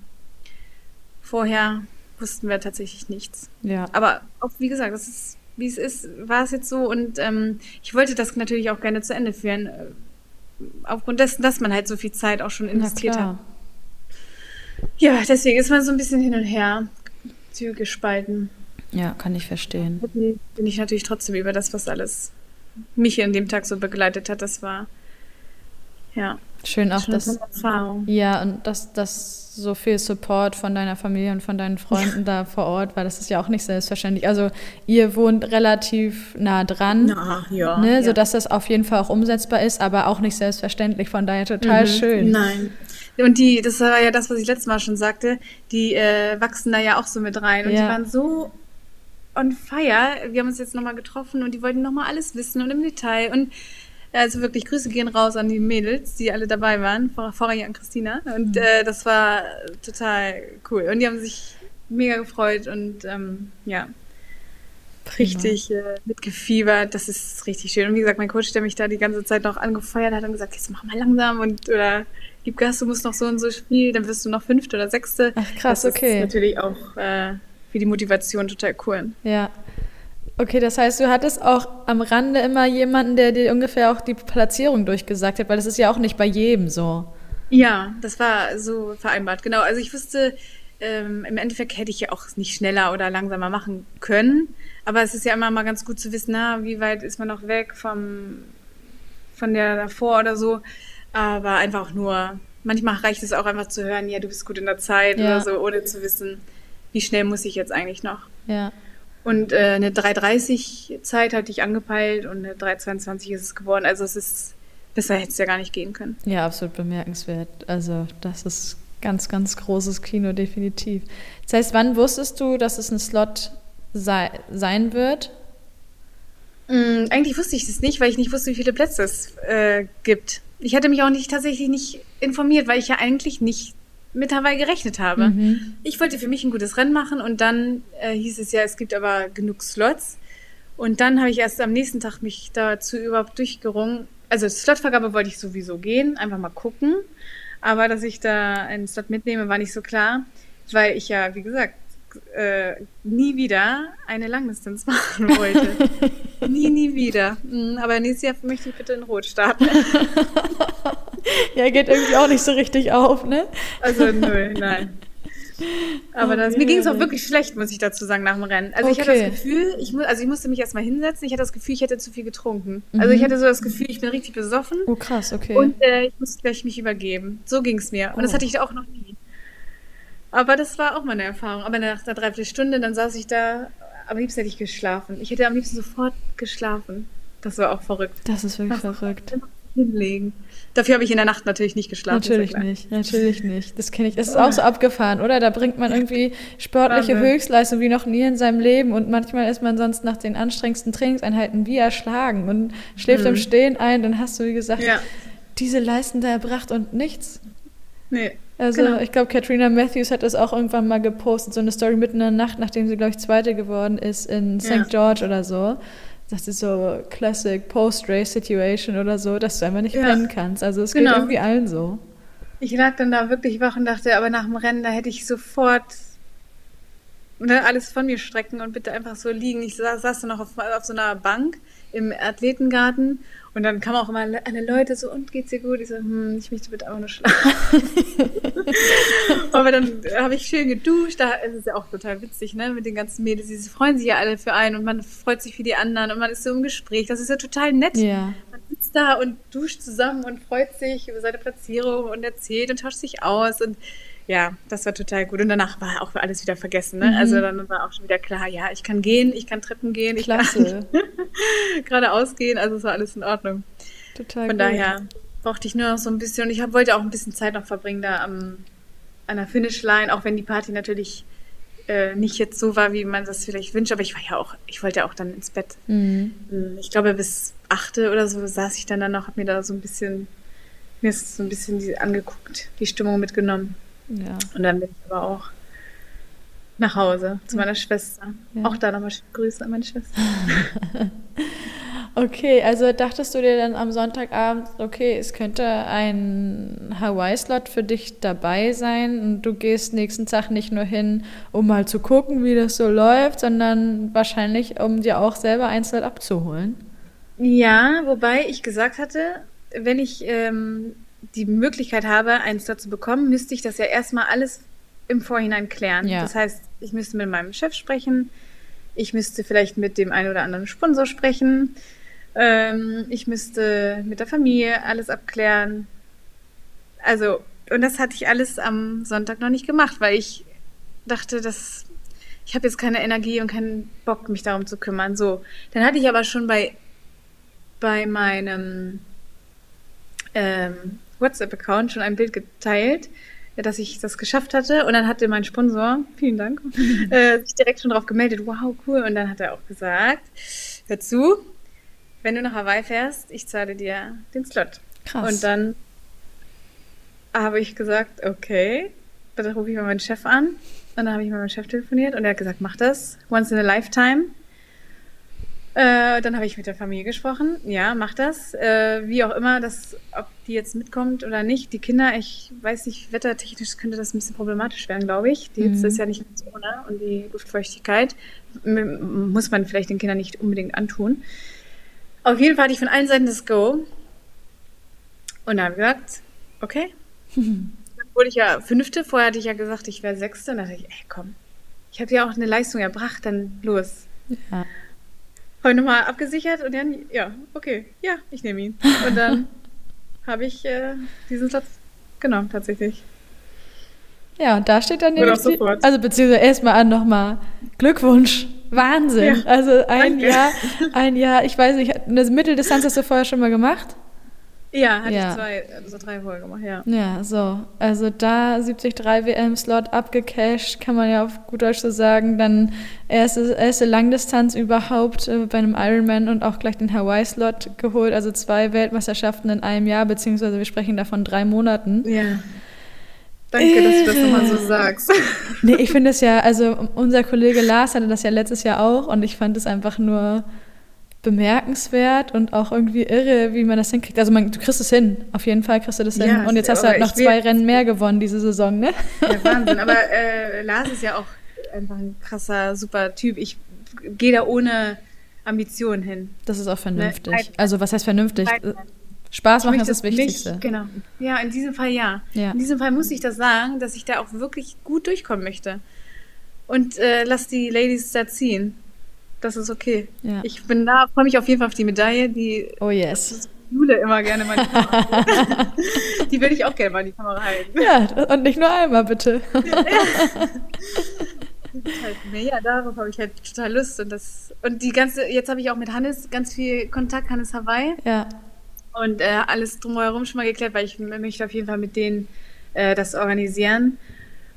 vorher wussten wir tatsächlich nichts. Ja. Aber auch wie gesagt, das ist wie es ist, war es jetzt so und ähm, ich wollte das natürlich auch gerne zu Ende führen, äh, aufgrund dessen, dass man halt so viel Zeit auch schon investiert hat. Ja, deswegen ist man so ein bisschen hin und her gespalten. Ja, kann ich verstehen. Bin ich natürlich trotzdem über das, was alles mich in dem Tag so begleitet hat. Das war ja. Schön auch, dass, ja, und dass, dass so viel Support von deiner Familie und von deinen Freunden da vor Ort war, das ist ja auch nicht selbstverständlich. Also ihr wohnt relativ nah dran, Na, ja, ne, ja. sodass das auf jeden Fall auch umsetzbar ist, aber auch nicht selbstverständlich. Von daher total mhm. schön. Nein. Und die, das war ja das, was ich letztes Mal schon sagte, die äh, wachsen da ja auch so mit rein. Und ja. die waren so on fire. Wir haben uns jetzt nochmal getroffen und die wollten nochmal alles wissen und im Detail. Und also wirklich, Grüße gehen raus an die Mädels, die alle dabei waren, vorher an Christina. Und mhm. äh, das war total cool. Und die haben sich mega gefreut und ähm, ja, richtig äh, mitgefiebert. Das ist richtig schön. Und wie gesagt, mein Coach, der mich da die ganze Zeit noch angefeuert hat und gesagt, jetzt mach mal langsam und oder gib Gas, du musst noch so und so spielen, dann wirst du noch Fünfte oder Sechste. Ach krass, das okay. Das ist natürlich auch äh, für die Motivation total cool. Ja. Okay, das heißt, du hattest auch am Rande immer jemanden, der dir ungefähr auch die Platzierung durchgesagt hat, weil das ist ja auch nicht bei jedem so. Ja, das war so vereinbart, genau. Also ich wusste, ähm, im Endeffekt hätte ich ja auch nicht schneller oder langsamer machen können. Aber es ist ja immer mal ganz gut zu wissen, na, wie weit ist man noch weg vom, von der davor oder so. Aber einfach nur, manchmal reicht es auch einfach zu hören, ja, du bist gut in der Zeit ja. oder so, ohne zu wissen, wie schnell muss ich jetzt eigentlich noch. Ja. Und äh, eine 3,30 Zeit hatte ich angepeilt und eine 3,22 ist es geworden. Also es ist, besser hätte es ja gar nicht gehen können. Ja, absolut bemerkenswert. Also das ist ganz, ganz großes Kino, definitiv. Das heißt, wann wusstest du, dass es ein Slot sei, sein wird? Mm, eigentlich wusste ich das nicht, weil ich nicht wusste, wie viele Plätze es äh, gibt. Ich hatte mich auch nicht tatsächlich nicht informiert, weil ich ja eigentlich nicht mit Hawaii gerechnet habe. Mhm. Ich wollte für mich ein gutes Rennen machen und dann äh, hieß es ja, es gibt aber genug Slots. Und dann habe ich erst am nächsten Tag mich dazu überhaupt durchgerungen. Also Slotvergabe wollte ich sowieso gehen, einfach mal gucken. Aber dass ich da einen Slot mitnehme, war nicht so klar, weil ich ja, wie gesagt, äh, nie wieder eine Langdistanz machen wollte. nie, nie wieder. Mhm, aber nächstes Jahr möchte ich bitte in Rot starten. ja, geht irgendwie auch nicht so richtig auf, ne? Also null, nein. Aber das, mir ging es auch wirklich schlecht, muss ich dazu sagen, nach dem Rennen. Also okay. ich hatte das Gefühl, ich, mu also ich musste mich erstmal hinsetzen, ich hatte das Gefühl, ich hätte zu viel getrunken. Mhm. Also ich hatte so das Gefühl, ich bin richtig besoffen. Oh krass, okay. Und äh, ich musste gleich mich übergeben. So ging es mir. Und oh. das hatte ich auch noch nie. Aber das war auch meine Erfahrung. Aber nach einer Dreiviertelstunde, dann saß ich da, am liebsten hätte ich geschlafen. Ich hätte am liebsten sofort geschlafen. Das war auch verrückt. Das ist wirklich das verrückt. Hinlegen. Dafür habe ich in der Nacht natürlich nicht geschlafen. Natürlich nicht, natürlich nicht. Das kenne ich. Das ist auch so abgefahren, oder? Da bringt man irgendwie sportliche Wahnsinn. Höchstleistung wie noch nie in seinem Leben und manchmal ist man sonst nach den anstrengendsten Trainingseinheiten wie erschlagen und schläft mhm. im Stehen ein. Dann hast du, wie gesagt, ja. diese Leisten da erbracht und nichts. Nee. Also genau. ich glaube, Katrina Matthews hat das auch irgendwann mal gepostet, so eine Story mitten in der Nacht, nachdem sie, glaube ich, Zweite geworden ist in St. Ja. George oder so. Das ist so Classic Post-Race-Situation oder so, dass du einfach nicht Ja. pennen kannst. Also es Genau. geht irgendwie allen so. Ich lag dann da wirklich wach und dachte, aber nach dem Rennen, da hätte ich sofort ne, alles von mir strecken und bitte einfach so liegen. Ich saß, saß dann noch auf, auf so einer Bank im Athletengarten und dann kamen auch immer alle alle Leute so, und geht's dir gut? Ich so, hm, ich möchte bitte einfach nur schlafen. aber dann habe ich schön geduscht, da ist es ja auch total witzig, ne, mit den ganzen Mädels, die freuen sich ja alle für einen und man freut sich für die anderen und man ist so im Gespräch, das ist ja total nett. Ja. Man sitzt da und duscht zusammen und freut sich über seine Platzierung und erzählt und tauscht sich aus. Und ja, das war total gut. Und danach war auch alles wieder vergessen. Ne? Mhm. Also dann war auch schon wieder klar, ja, ich kann gehen, ich kann Treppen gehen, ich Klasse. kann geradeaus gehen. Also es war alles in Ordnung. Total Von gut. daher brauchte ich nur noch so ein bisschen. Und ich hab, wollte auch ein bisschen Zeit noch verbringen da am, an der Finishline, auch wenn die Party natürlich äh, nicht jetzt so war, wie man das vielleicht wünscht. Aber ich war ja auch, ich wollte ja auch dann ins Bett. Mhm. Hm, Ich glaube, bis achte oder so saß ich dann da noch, hab mir da so ein bisschen, mir ist so ein bisschen die, angeguckt, die Stimmung mitgenommen. Ja. Und dann bin ich aber auch nach Hause zu meiner Schwester. Ja. Auch da nochmal schöne Grüße an meine Schwester. Okay, also dachtest du dir dann am Sonntagabend, okay, es könnte ein Hawaii-Slot für dich dabei sein und du gehst nächsten Tag nicht nur hin, um mal zu gucken, wie das so läuft, sondern wahrscheinlich, um dir auch selber ein Slot abzuholen. Ja, wobei ich gesagt hatte, wenn ich ähm, die Möglichkeit habe, einen Slot zu bekommen, müsste ich das ja erstmal alles im Vorhinein klären. Ja. Das heißt, ich müsste mit meinem Chef sprechen, ich müsste vielleicht mit dem einen oder anderen Sponsor sprechen, ähm, ich müsste mit der Familie alles abklären. Also, und das hatte ich alles am Sonntag noch nicht gemacht, weil ich dachte, dass ich habe jetzt keine Energie und keinen Bock, mich darum zu kümmern. So, dann hatte ich aber schon bei bei meinem ähm, WhatsApp-Account schon ein Bild geteilt, ja, dass ich das geschafft hatte. Und dann hatte mein Sponsor, vielen Dank, äh, sich direkt schon drauf gemeldet. Wow, cool. Und dann hat er auch gesagt, hör zu, wenn du nach Hawaii fährst, ich zahle dir den Slot. Krass. Und dann habe ich gesagt, okay, dann rufe ich mal meinen Chef an. Und dann habe ich mit meinem Chef telefoniert und er hat gesagt, mach das, once in a lifetime. Äh, dann habe ich mit der Familie gesprochen. Ja, mach das. Äh, wie auch immer, das, ob die jetzt mitkommt oder nicht. Die Kinder, ich weiß nicht, wettertechnisch könnte das ein bisschen problematisch werden, glaube ich. Die Hitze Mhm. ist ja nicht ganz ohne und die Luftfeuchtigkeit muss man vielleicht den Kindern nicht unbedingt antun. Auf jeden Fall hatte ich von allen Seiten das Go. Und dann habe ich gesagt, okay. Dann wurde ich ja Fünfte. Vorher hatte ich ja gesagt, ich wäre Sechste. Und dann dachte ich, ey, komm. Ich habe ja auch eine Leistung erbracht, dann los. Ja. Habe ich nochmal abgesichert und dann, ja, okay, ja, ich nehme ihn. Und dann habe ich äh, diesen Satz genommen, tatsächlich. Ja, und da steht dann nämlich, die, also beziehungsweise erstmal an nochmal Glückwunsch, Wahnsinn. Ja, also ein danke. Jahr, ein Jahr, ich weiß nicht, eine Mitteldistanz hast du vorher schon mal gemacht? Ja, hatte Ja. ich zwei, also drei Folgen gemacht, ja. Ja, so. Also da 73 WM-Slot abgecasht, kann man ja auf gut Deutsch so sagen. Dann erste, erste Langdistanz überhaupt äh, bei einem Ironman und auch gleich den Hawaii-Slot geholt. Also zwei Weltmeisterschaften in einem Jahr, beziehungsweise wir sprechen davon drei Monaten. Ja. Danke, dass du das nochmal so sagst. Nee, ich finde es ja, also unser Kollege Lars hatte das ja letztes Jahr auch und ich fand es einfach nur bemerkenswert und auch irgendwie irre, wie man das hinkriegt. Also man, du kriegst es hin, auf jeden Fall kriegst du das hin. Ja, Und jetzt hast du halt noch zwei Rennen mehr gewonnen diese Saison, ne? Ja, Wahnsinn. Aber äh, Lars ist ja auch einfach ein krasser, super Typ. Ich gehe da ohne Ambition hin. Das ist auch vernünftig. Nein. Also was heißt vernünftig? Nein. Spaß machen ist das möchte Wichtigste. Nicht, genau. Ja, in diesem Fall ja. Ja. In diesem Fall muss ich das sagen, dass ich da auch wirklich gut durchkommen möchte. Und äh, lass die Ladies da ziehen. Das ist okay. Ja. Ich bin da, freue mich auf jeden Fall auf die Medaille, die Oh yes. Jule immer gerne mal in die Kamera Die würde ich auch gerne mal in die Kamera halten. Ja, und nicht nur einmal, bitte. Halt, ja, darauf habe ich halt total Lust. Und, das, und die ganze, jetzt habe ich auch mit Hannes ganz viel Kontakt, Hannes Hawaii. Ja. und äh, alles drumherum schon mal geklärt, weil ich möchte auf jeden Fall mit denen äh, das organisieren.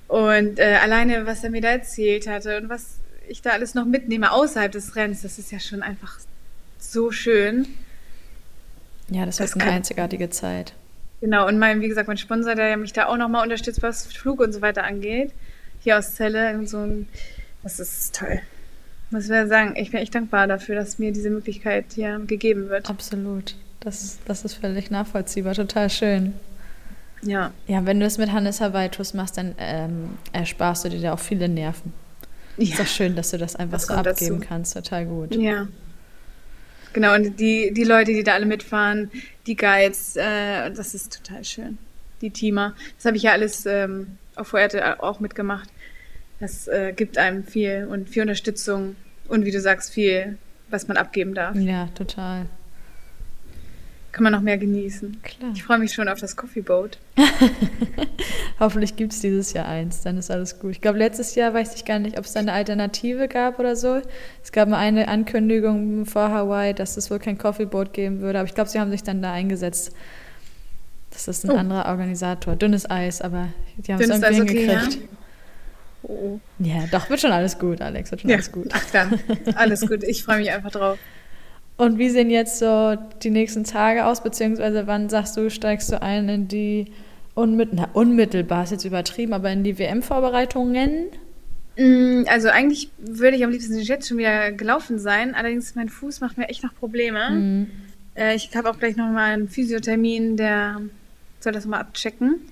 Und äh, alleine, was er mir da erzählt hatte und was ich da alles noch mitnehme außerhalb des Rennens, das ist ja schon einfach so schön. Ja, das Das eine kann- einzigartige Zeit. Genau, und mein, wie gesagt, mein Sponsor, der mich da auch nochmal unterstützt, was Flug und so weiter angeht, hier aus Celle, so ein, das ist toll. Muss ich sagen, ich bin echt dankbar dafür, dass mir diese Möglichkeit hier gegeben wird. Absolut. Das, das ist völlig nachvollziehbar, total schön. Ja. Ja, wenn du es mit Hannes Havaitus machst, dann ähm, ersparst du dir da auch viele Nerven. Ja. Ist doch schön, dass du das einfach das so abgeben dazu. kannst. Total gut. Ja. Genau, und die, die Leute, die da alle mitfahren, die Guides, äh, das ist total schön. Die Teamer. Das habe ich ja alles ähm, auf Fuerte auch mitgemacht. Das äh, gibt einem viel und viel Unterstützung und wie du sagst, viel, was man abgeben darf. Ja, total kann man noch mehr genießen. Klar. Ich freue mich schon auf das Coffee Boat. Hoffentlich gibt es dieses Jahr eins, dann ist alles gut. Ich glaube, letztes Jahr weiß ich gar nicht, ob es da eine Alternative gab oder so. Es gab mal eine Ankündigung vor Hawaii, dass es wohl kein Coffee Boat geben würde, aber ich glaube, sie haben sich dann da eingesetzt. Das ist ein oh. anderer Organisator. Dünnes Eis, aber die haben es irgendwie Eis, hingekriegt. Okay, ja? Oh. Ja, doch, wird schon alles gut, Alex, wird schon ja. alles gut. Ach dann, alles gut. Ich freue mich einfach drauf. Und wie sehen jetzt so die nächsten Tage aus, beziehungsweise wann sagst du, steigst du ein in die unmittelbar, unmittelbar ist jetzt übertrieben, aber in die WM-Vorbereitungen? Mm, also eigentlich würde ich am liebsten jetzt schon wieder gelaufen sein, allerdings mein Fuß macht mir echt noch Probleme. Mhm. Ich habe auch gleich noch mal einen Physiothermin, der soll das mal abchecken.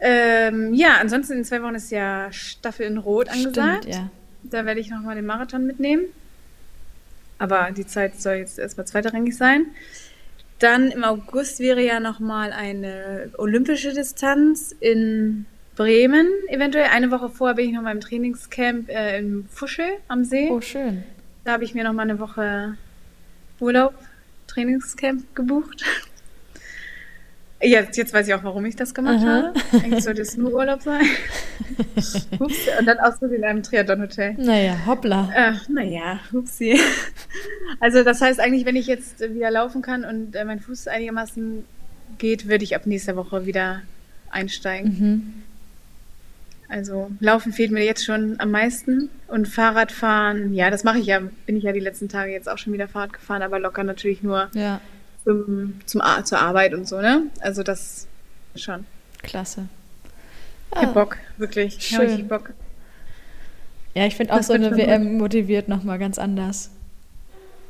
Ähm, ja, ansonsten in zwei Wochen ist ja Staffel in Rot angesagt. Stimmt, ja. Da werde ich noch mal den Marathon mitnehmen. Aber die Zeit soll jetzt erstmal zweitrangig sein. Dann im August wäre ja nochmal eine olympische Distanz in Bremen eventuell. Eine Woche vorher bin ich noch mal im Trainingscamp äh, in Fuschel am See. Oh, schön. Da habe ich mir noch mal eine Woche Urlaub, Trainingscamp gebucht. Jetzt, jetzt weiß ich auch, warum ich das gemacht Aha. habe. Eigentlich sollte es nur Urlaub sein. Ups, und dann ausgesucht in einem Triathlon-Hotel. Naja, hoppla. Äh, naja, upsi. Also das heißt eigentlich, wenn ich jetzt wieder laufen kann und äh, mein Fuß einigermaßen geht, würde ich ab nächster Woche wieder einsteigen. Mhm. Also Laufen fehlt mir jetzt schon am meisten und Fahrradfahren, ja, das mache ich ja, bin ich ja die letzten Tage jetzt auch schon wieder Fahrrad gefahren, aber locker natürlich nur ja zum, zum, zur Arbeit und so, ne? Also das schon. Klasse. Ich hab ah, Bock, wirklich. Schön. Ich Bock. Ja, ich finde auch das so eine WM gut. motiviert nochmal ganz anders.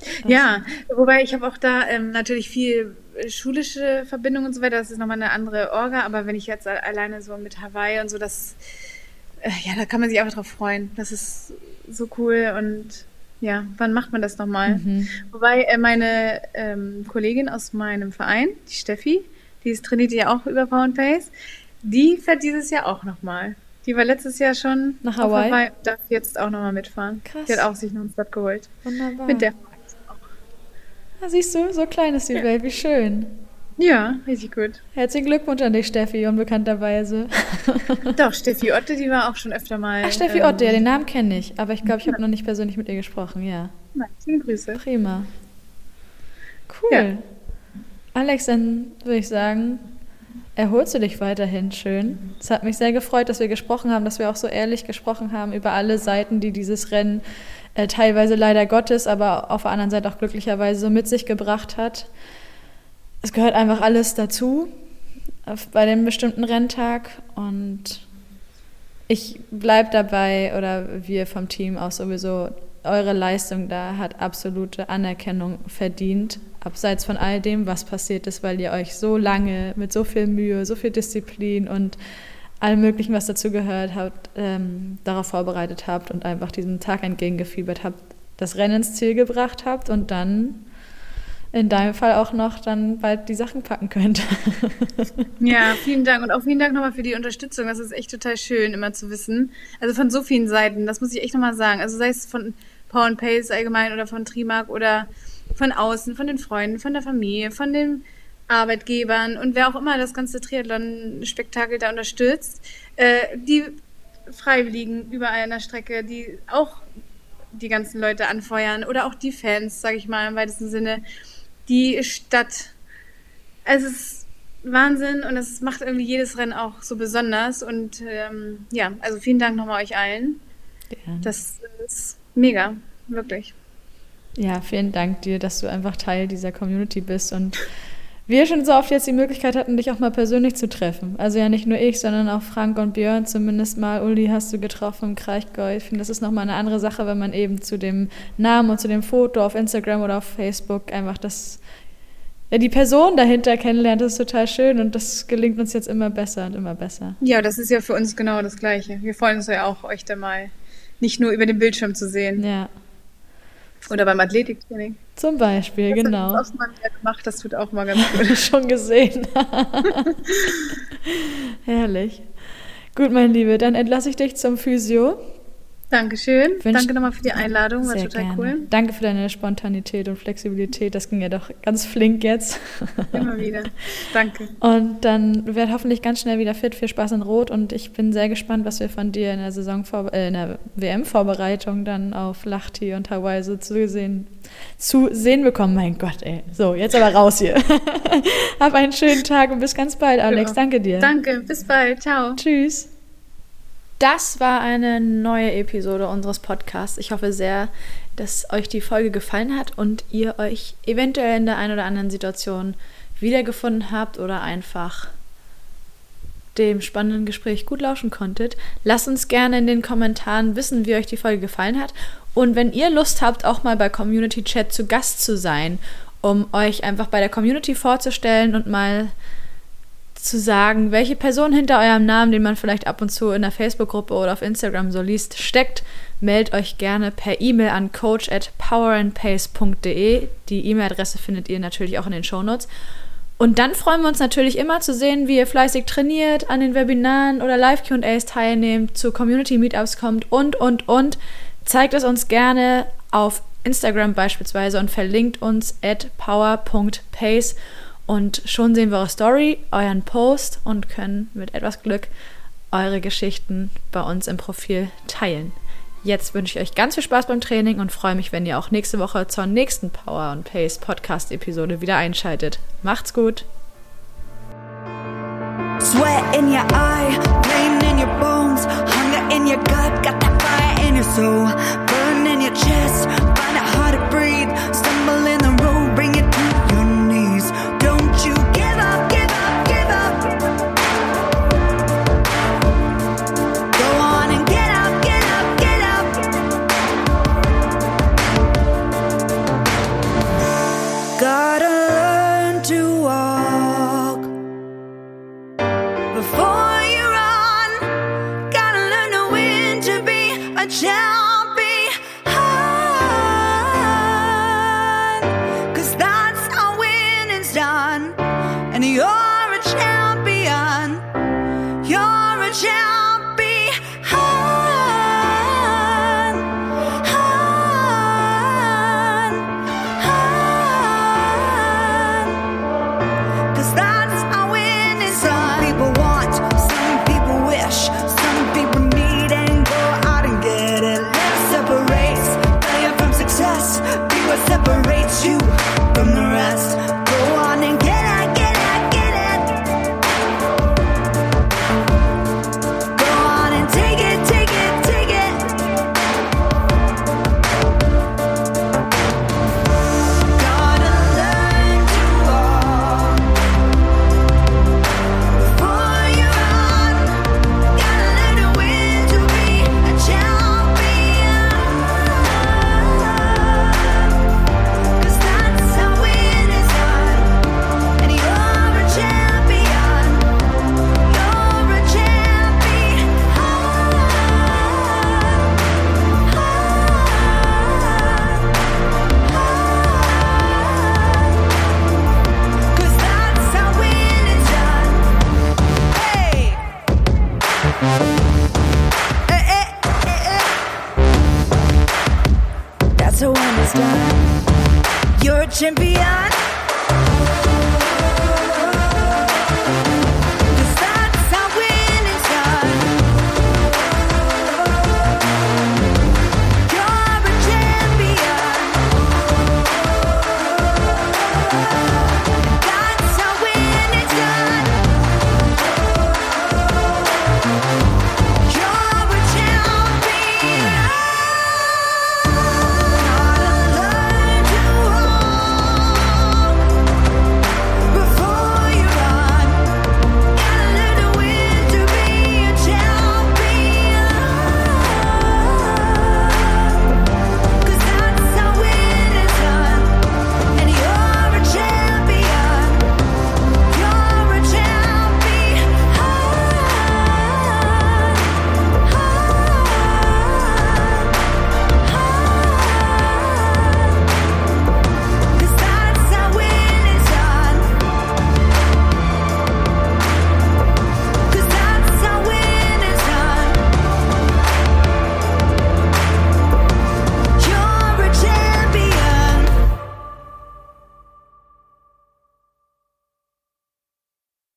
Das ja, wobei ich habe auch da ähm, natürlich viel schulische Verbindung und so weiter. Das ist nochmal eine andere Orga. Aber wenn ich jetzt alleine so mit Hawaii und so, das, äh, ja, da kann man sich einfach drauf freuen. Das ist so cool und ja, wann macht man das nochmal? Mhm. Wobei äh, meine ähm, Kollegin aus meinem Verein, die Steffi, die ist, trainiert ja auch über Power Pace, die fährt dieses Jahr auch nochmal. Die war letztes Jahr schon nach Hawaii. Hawaii und darf jetzt auch nochmal mitfahren. Krass. Die hat auch sich noch einen Start geholt. Wunderbar. Mit der auch. Ah, siehst du, so klein ist die ja. Welt, wie schön. Ja, richtig gut. Herzlichen Glückwunsch an dich, Steffi, unbekannterweise. Doch, Steffi Otte, die war auch schon öfter mal. Ach, Steffi ähm, Otte, ja, den Namen kenne ich. Aber ich glaube, ich habe noch nicht persönlich mit ihr gesprochen, ja. Nein, schöne Grüße. Prima. Cool. Ja. Alex, dann würde ich sagen, erholst du dich weiterhin schön. Es hat mich sehr gefreut, dass wir gesprochen haben, dass wir auch so ehrlich gesprochen haben über alle Seiten, die dieses Rennen äh, teilweise leider Gottes, aber auf der anderen Seite auch glücklicherweise so mit sich gebracht hat es gehört einfach alles dazu bei dem bestimmten Renntag und ich bleibe dabei oder wir vom Team auch sowieso, eure Leistung da hat absolute Anerkennung verdient, abseits von all dem, was passiert ist, weil ihr euch so lange mit so viel Mühe, so viel Disziplin und allem Möglichen, was dazu gehört habt, ähm, darauf vorbereitet habt und einfach diesem Tag entgegengefiebert habt, das Rennen ins Ziel gebracht habt und dann in deinem Fall auch noch dann bald die Sachen packen könnt. ja, vielen Dank und auch vielen Dank nochmal für die Unterstützung. Das ist echt total schön, immer zu wissen. Also von so vielen Seiten, das muss ich echt nochmal sagen. Also sei es von Power and Pace allgemein oder von Trimark oder von außen, von den Freunden, von der Familie, von den Arbeitgebern und wer auch immer das ganze Triathlon-Spektakel da unterstützt. Äh, die Freiwilligen überall an der Strecke, die auch die ganzen Leute anfeuern oder auch die Fans, sage ich mal im weitesten Sinne die Stadt. Es ist Wahnsinn und es macht irgendwie jedes Rennen auch so besonders. Und ähm, ja, also vielen Dank nochmal euch allen. Ja. Das ist mega, wirklich. Ja, vielen Dank dir, dass du einfach Teil dieser Community bist und wir schon so oft jetzt die Möglichkeit hatten, dich auch mal persönlich zu treffen. Also ja nicht nur ich, sondern auch Frank und Björn zumindest mal. Uli hast du getroffen im Kraichgau. Ich finde, das ist nochmal eine andere Sache, wenn man eben zu dem Namen und zu dem Foto auf Instagram oder auf Facebook einfach das, ja, die Person dahinter kennenlernt. Das ist total schön und das gelingt uns jetzt immer besser und immer besser. Ja, das ist ja für uns genau das Gleiche. Wir freuen uns ja auch, euch da mal nicht nur über den Bildschirm zu sehen. Ja. Oder beim Athletiktraining. Zum Beispiel, das genau. Das hat mal gemacht, das tut auch mal ganz gut. Schon gesehen. Herrlich. Gut, mein Liebe, dann entlasse ich dich zum Physio. Dankeschön. Wünsch Danke nochmal für die Einladung, war total gerne. cool. Danke für deine Spontanität und Flexibilität. Das ging ja doch ganz flink jetzt. Immer wieder. Danke. Und dann wird hoffentlich ganz schnell wieder fit. Viel Spaß in Rot und ich bin sehr gespannt, was wir von dir in der Saison äh, in der WM-Vorbereitung dann auf Lachti und Hawaii so zu sehen, zu sehen bekommen. Mein Gott, ey. So, jetzt aber raus hier. Hab einen schönen Tag und bis ganz bald, Alex. Ja. Danke dir. Danke, bis bald. Ciao. Tschüss. Das war eine neue Episode unseres Podcasts. Ich hoffe sehr, dass euch die Folge gefallen hat und ihr euch eventuell in der einen oder anderen Situation wiedergefunden habt oder einfach dem spannenden Gespräch gut lauschen konntet. Lasst uns gerne in den Kommentaren wissen, wie euch die Folge gefallen hat. Und wenn ihr Lust habt, auch mal bei Community Chat zu Gast zu sein, um euch einfach bei der Community vorzustellen und mal zu sagen, welche Person hinter eurem Namen, den man vielleicht ab und zu in der Facebook-Gruppe oder auf Instagram so liest, steckt, meldet euch gerne per E-Mail an coach at powerandpace.de. Die E-Mail-Adresse findet ihr natürlich auch in den Shownotes. Und dann freuen wir uns natürlich immer zu sehen, wie ihr fleißig trainiert, an den Webinaren oder Live-QAs teilnehmt, zu Community-Meetups kommt und, und, und. Zeigt es uns gerne auf Instagram beispielsweise und verlinkt uns at power.pace. Und schon sehen wir eure Story, euren Post und können mit etwas Glück eure Geschichten bei uns im Profil teilen. Jetzt wünsche ich euch ganz viel Spaß beim Training und freue mich, wenn ihr auch nächste Woche zur nächsten Power und Pace Podcast Episode wieder einschaltet. Macht's gut. Sweat in your eye, pain in your bones, hunger in your gut, got that fire in your soul,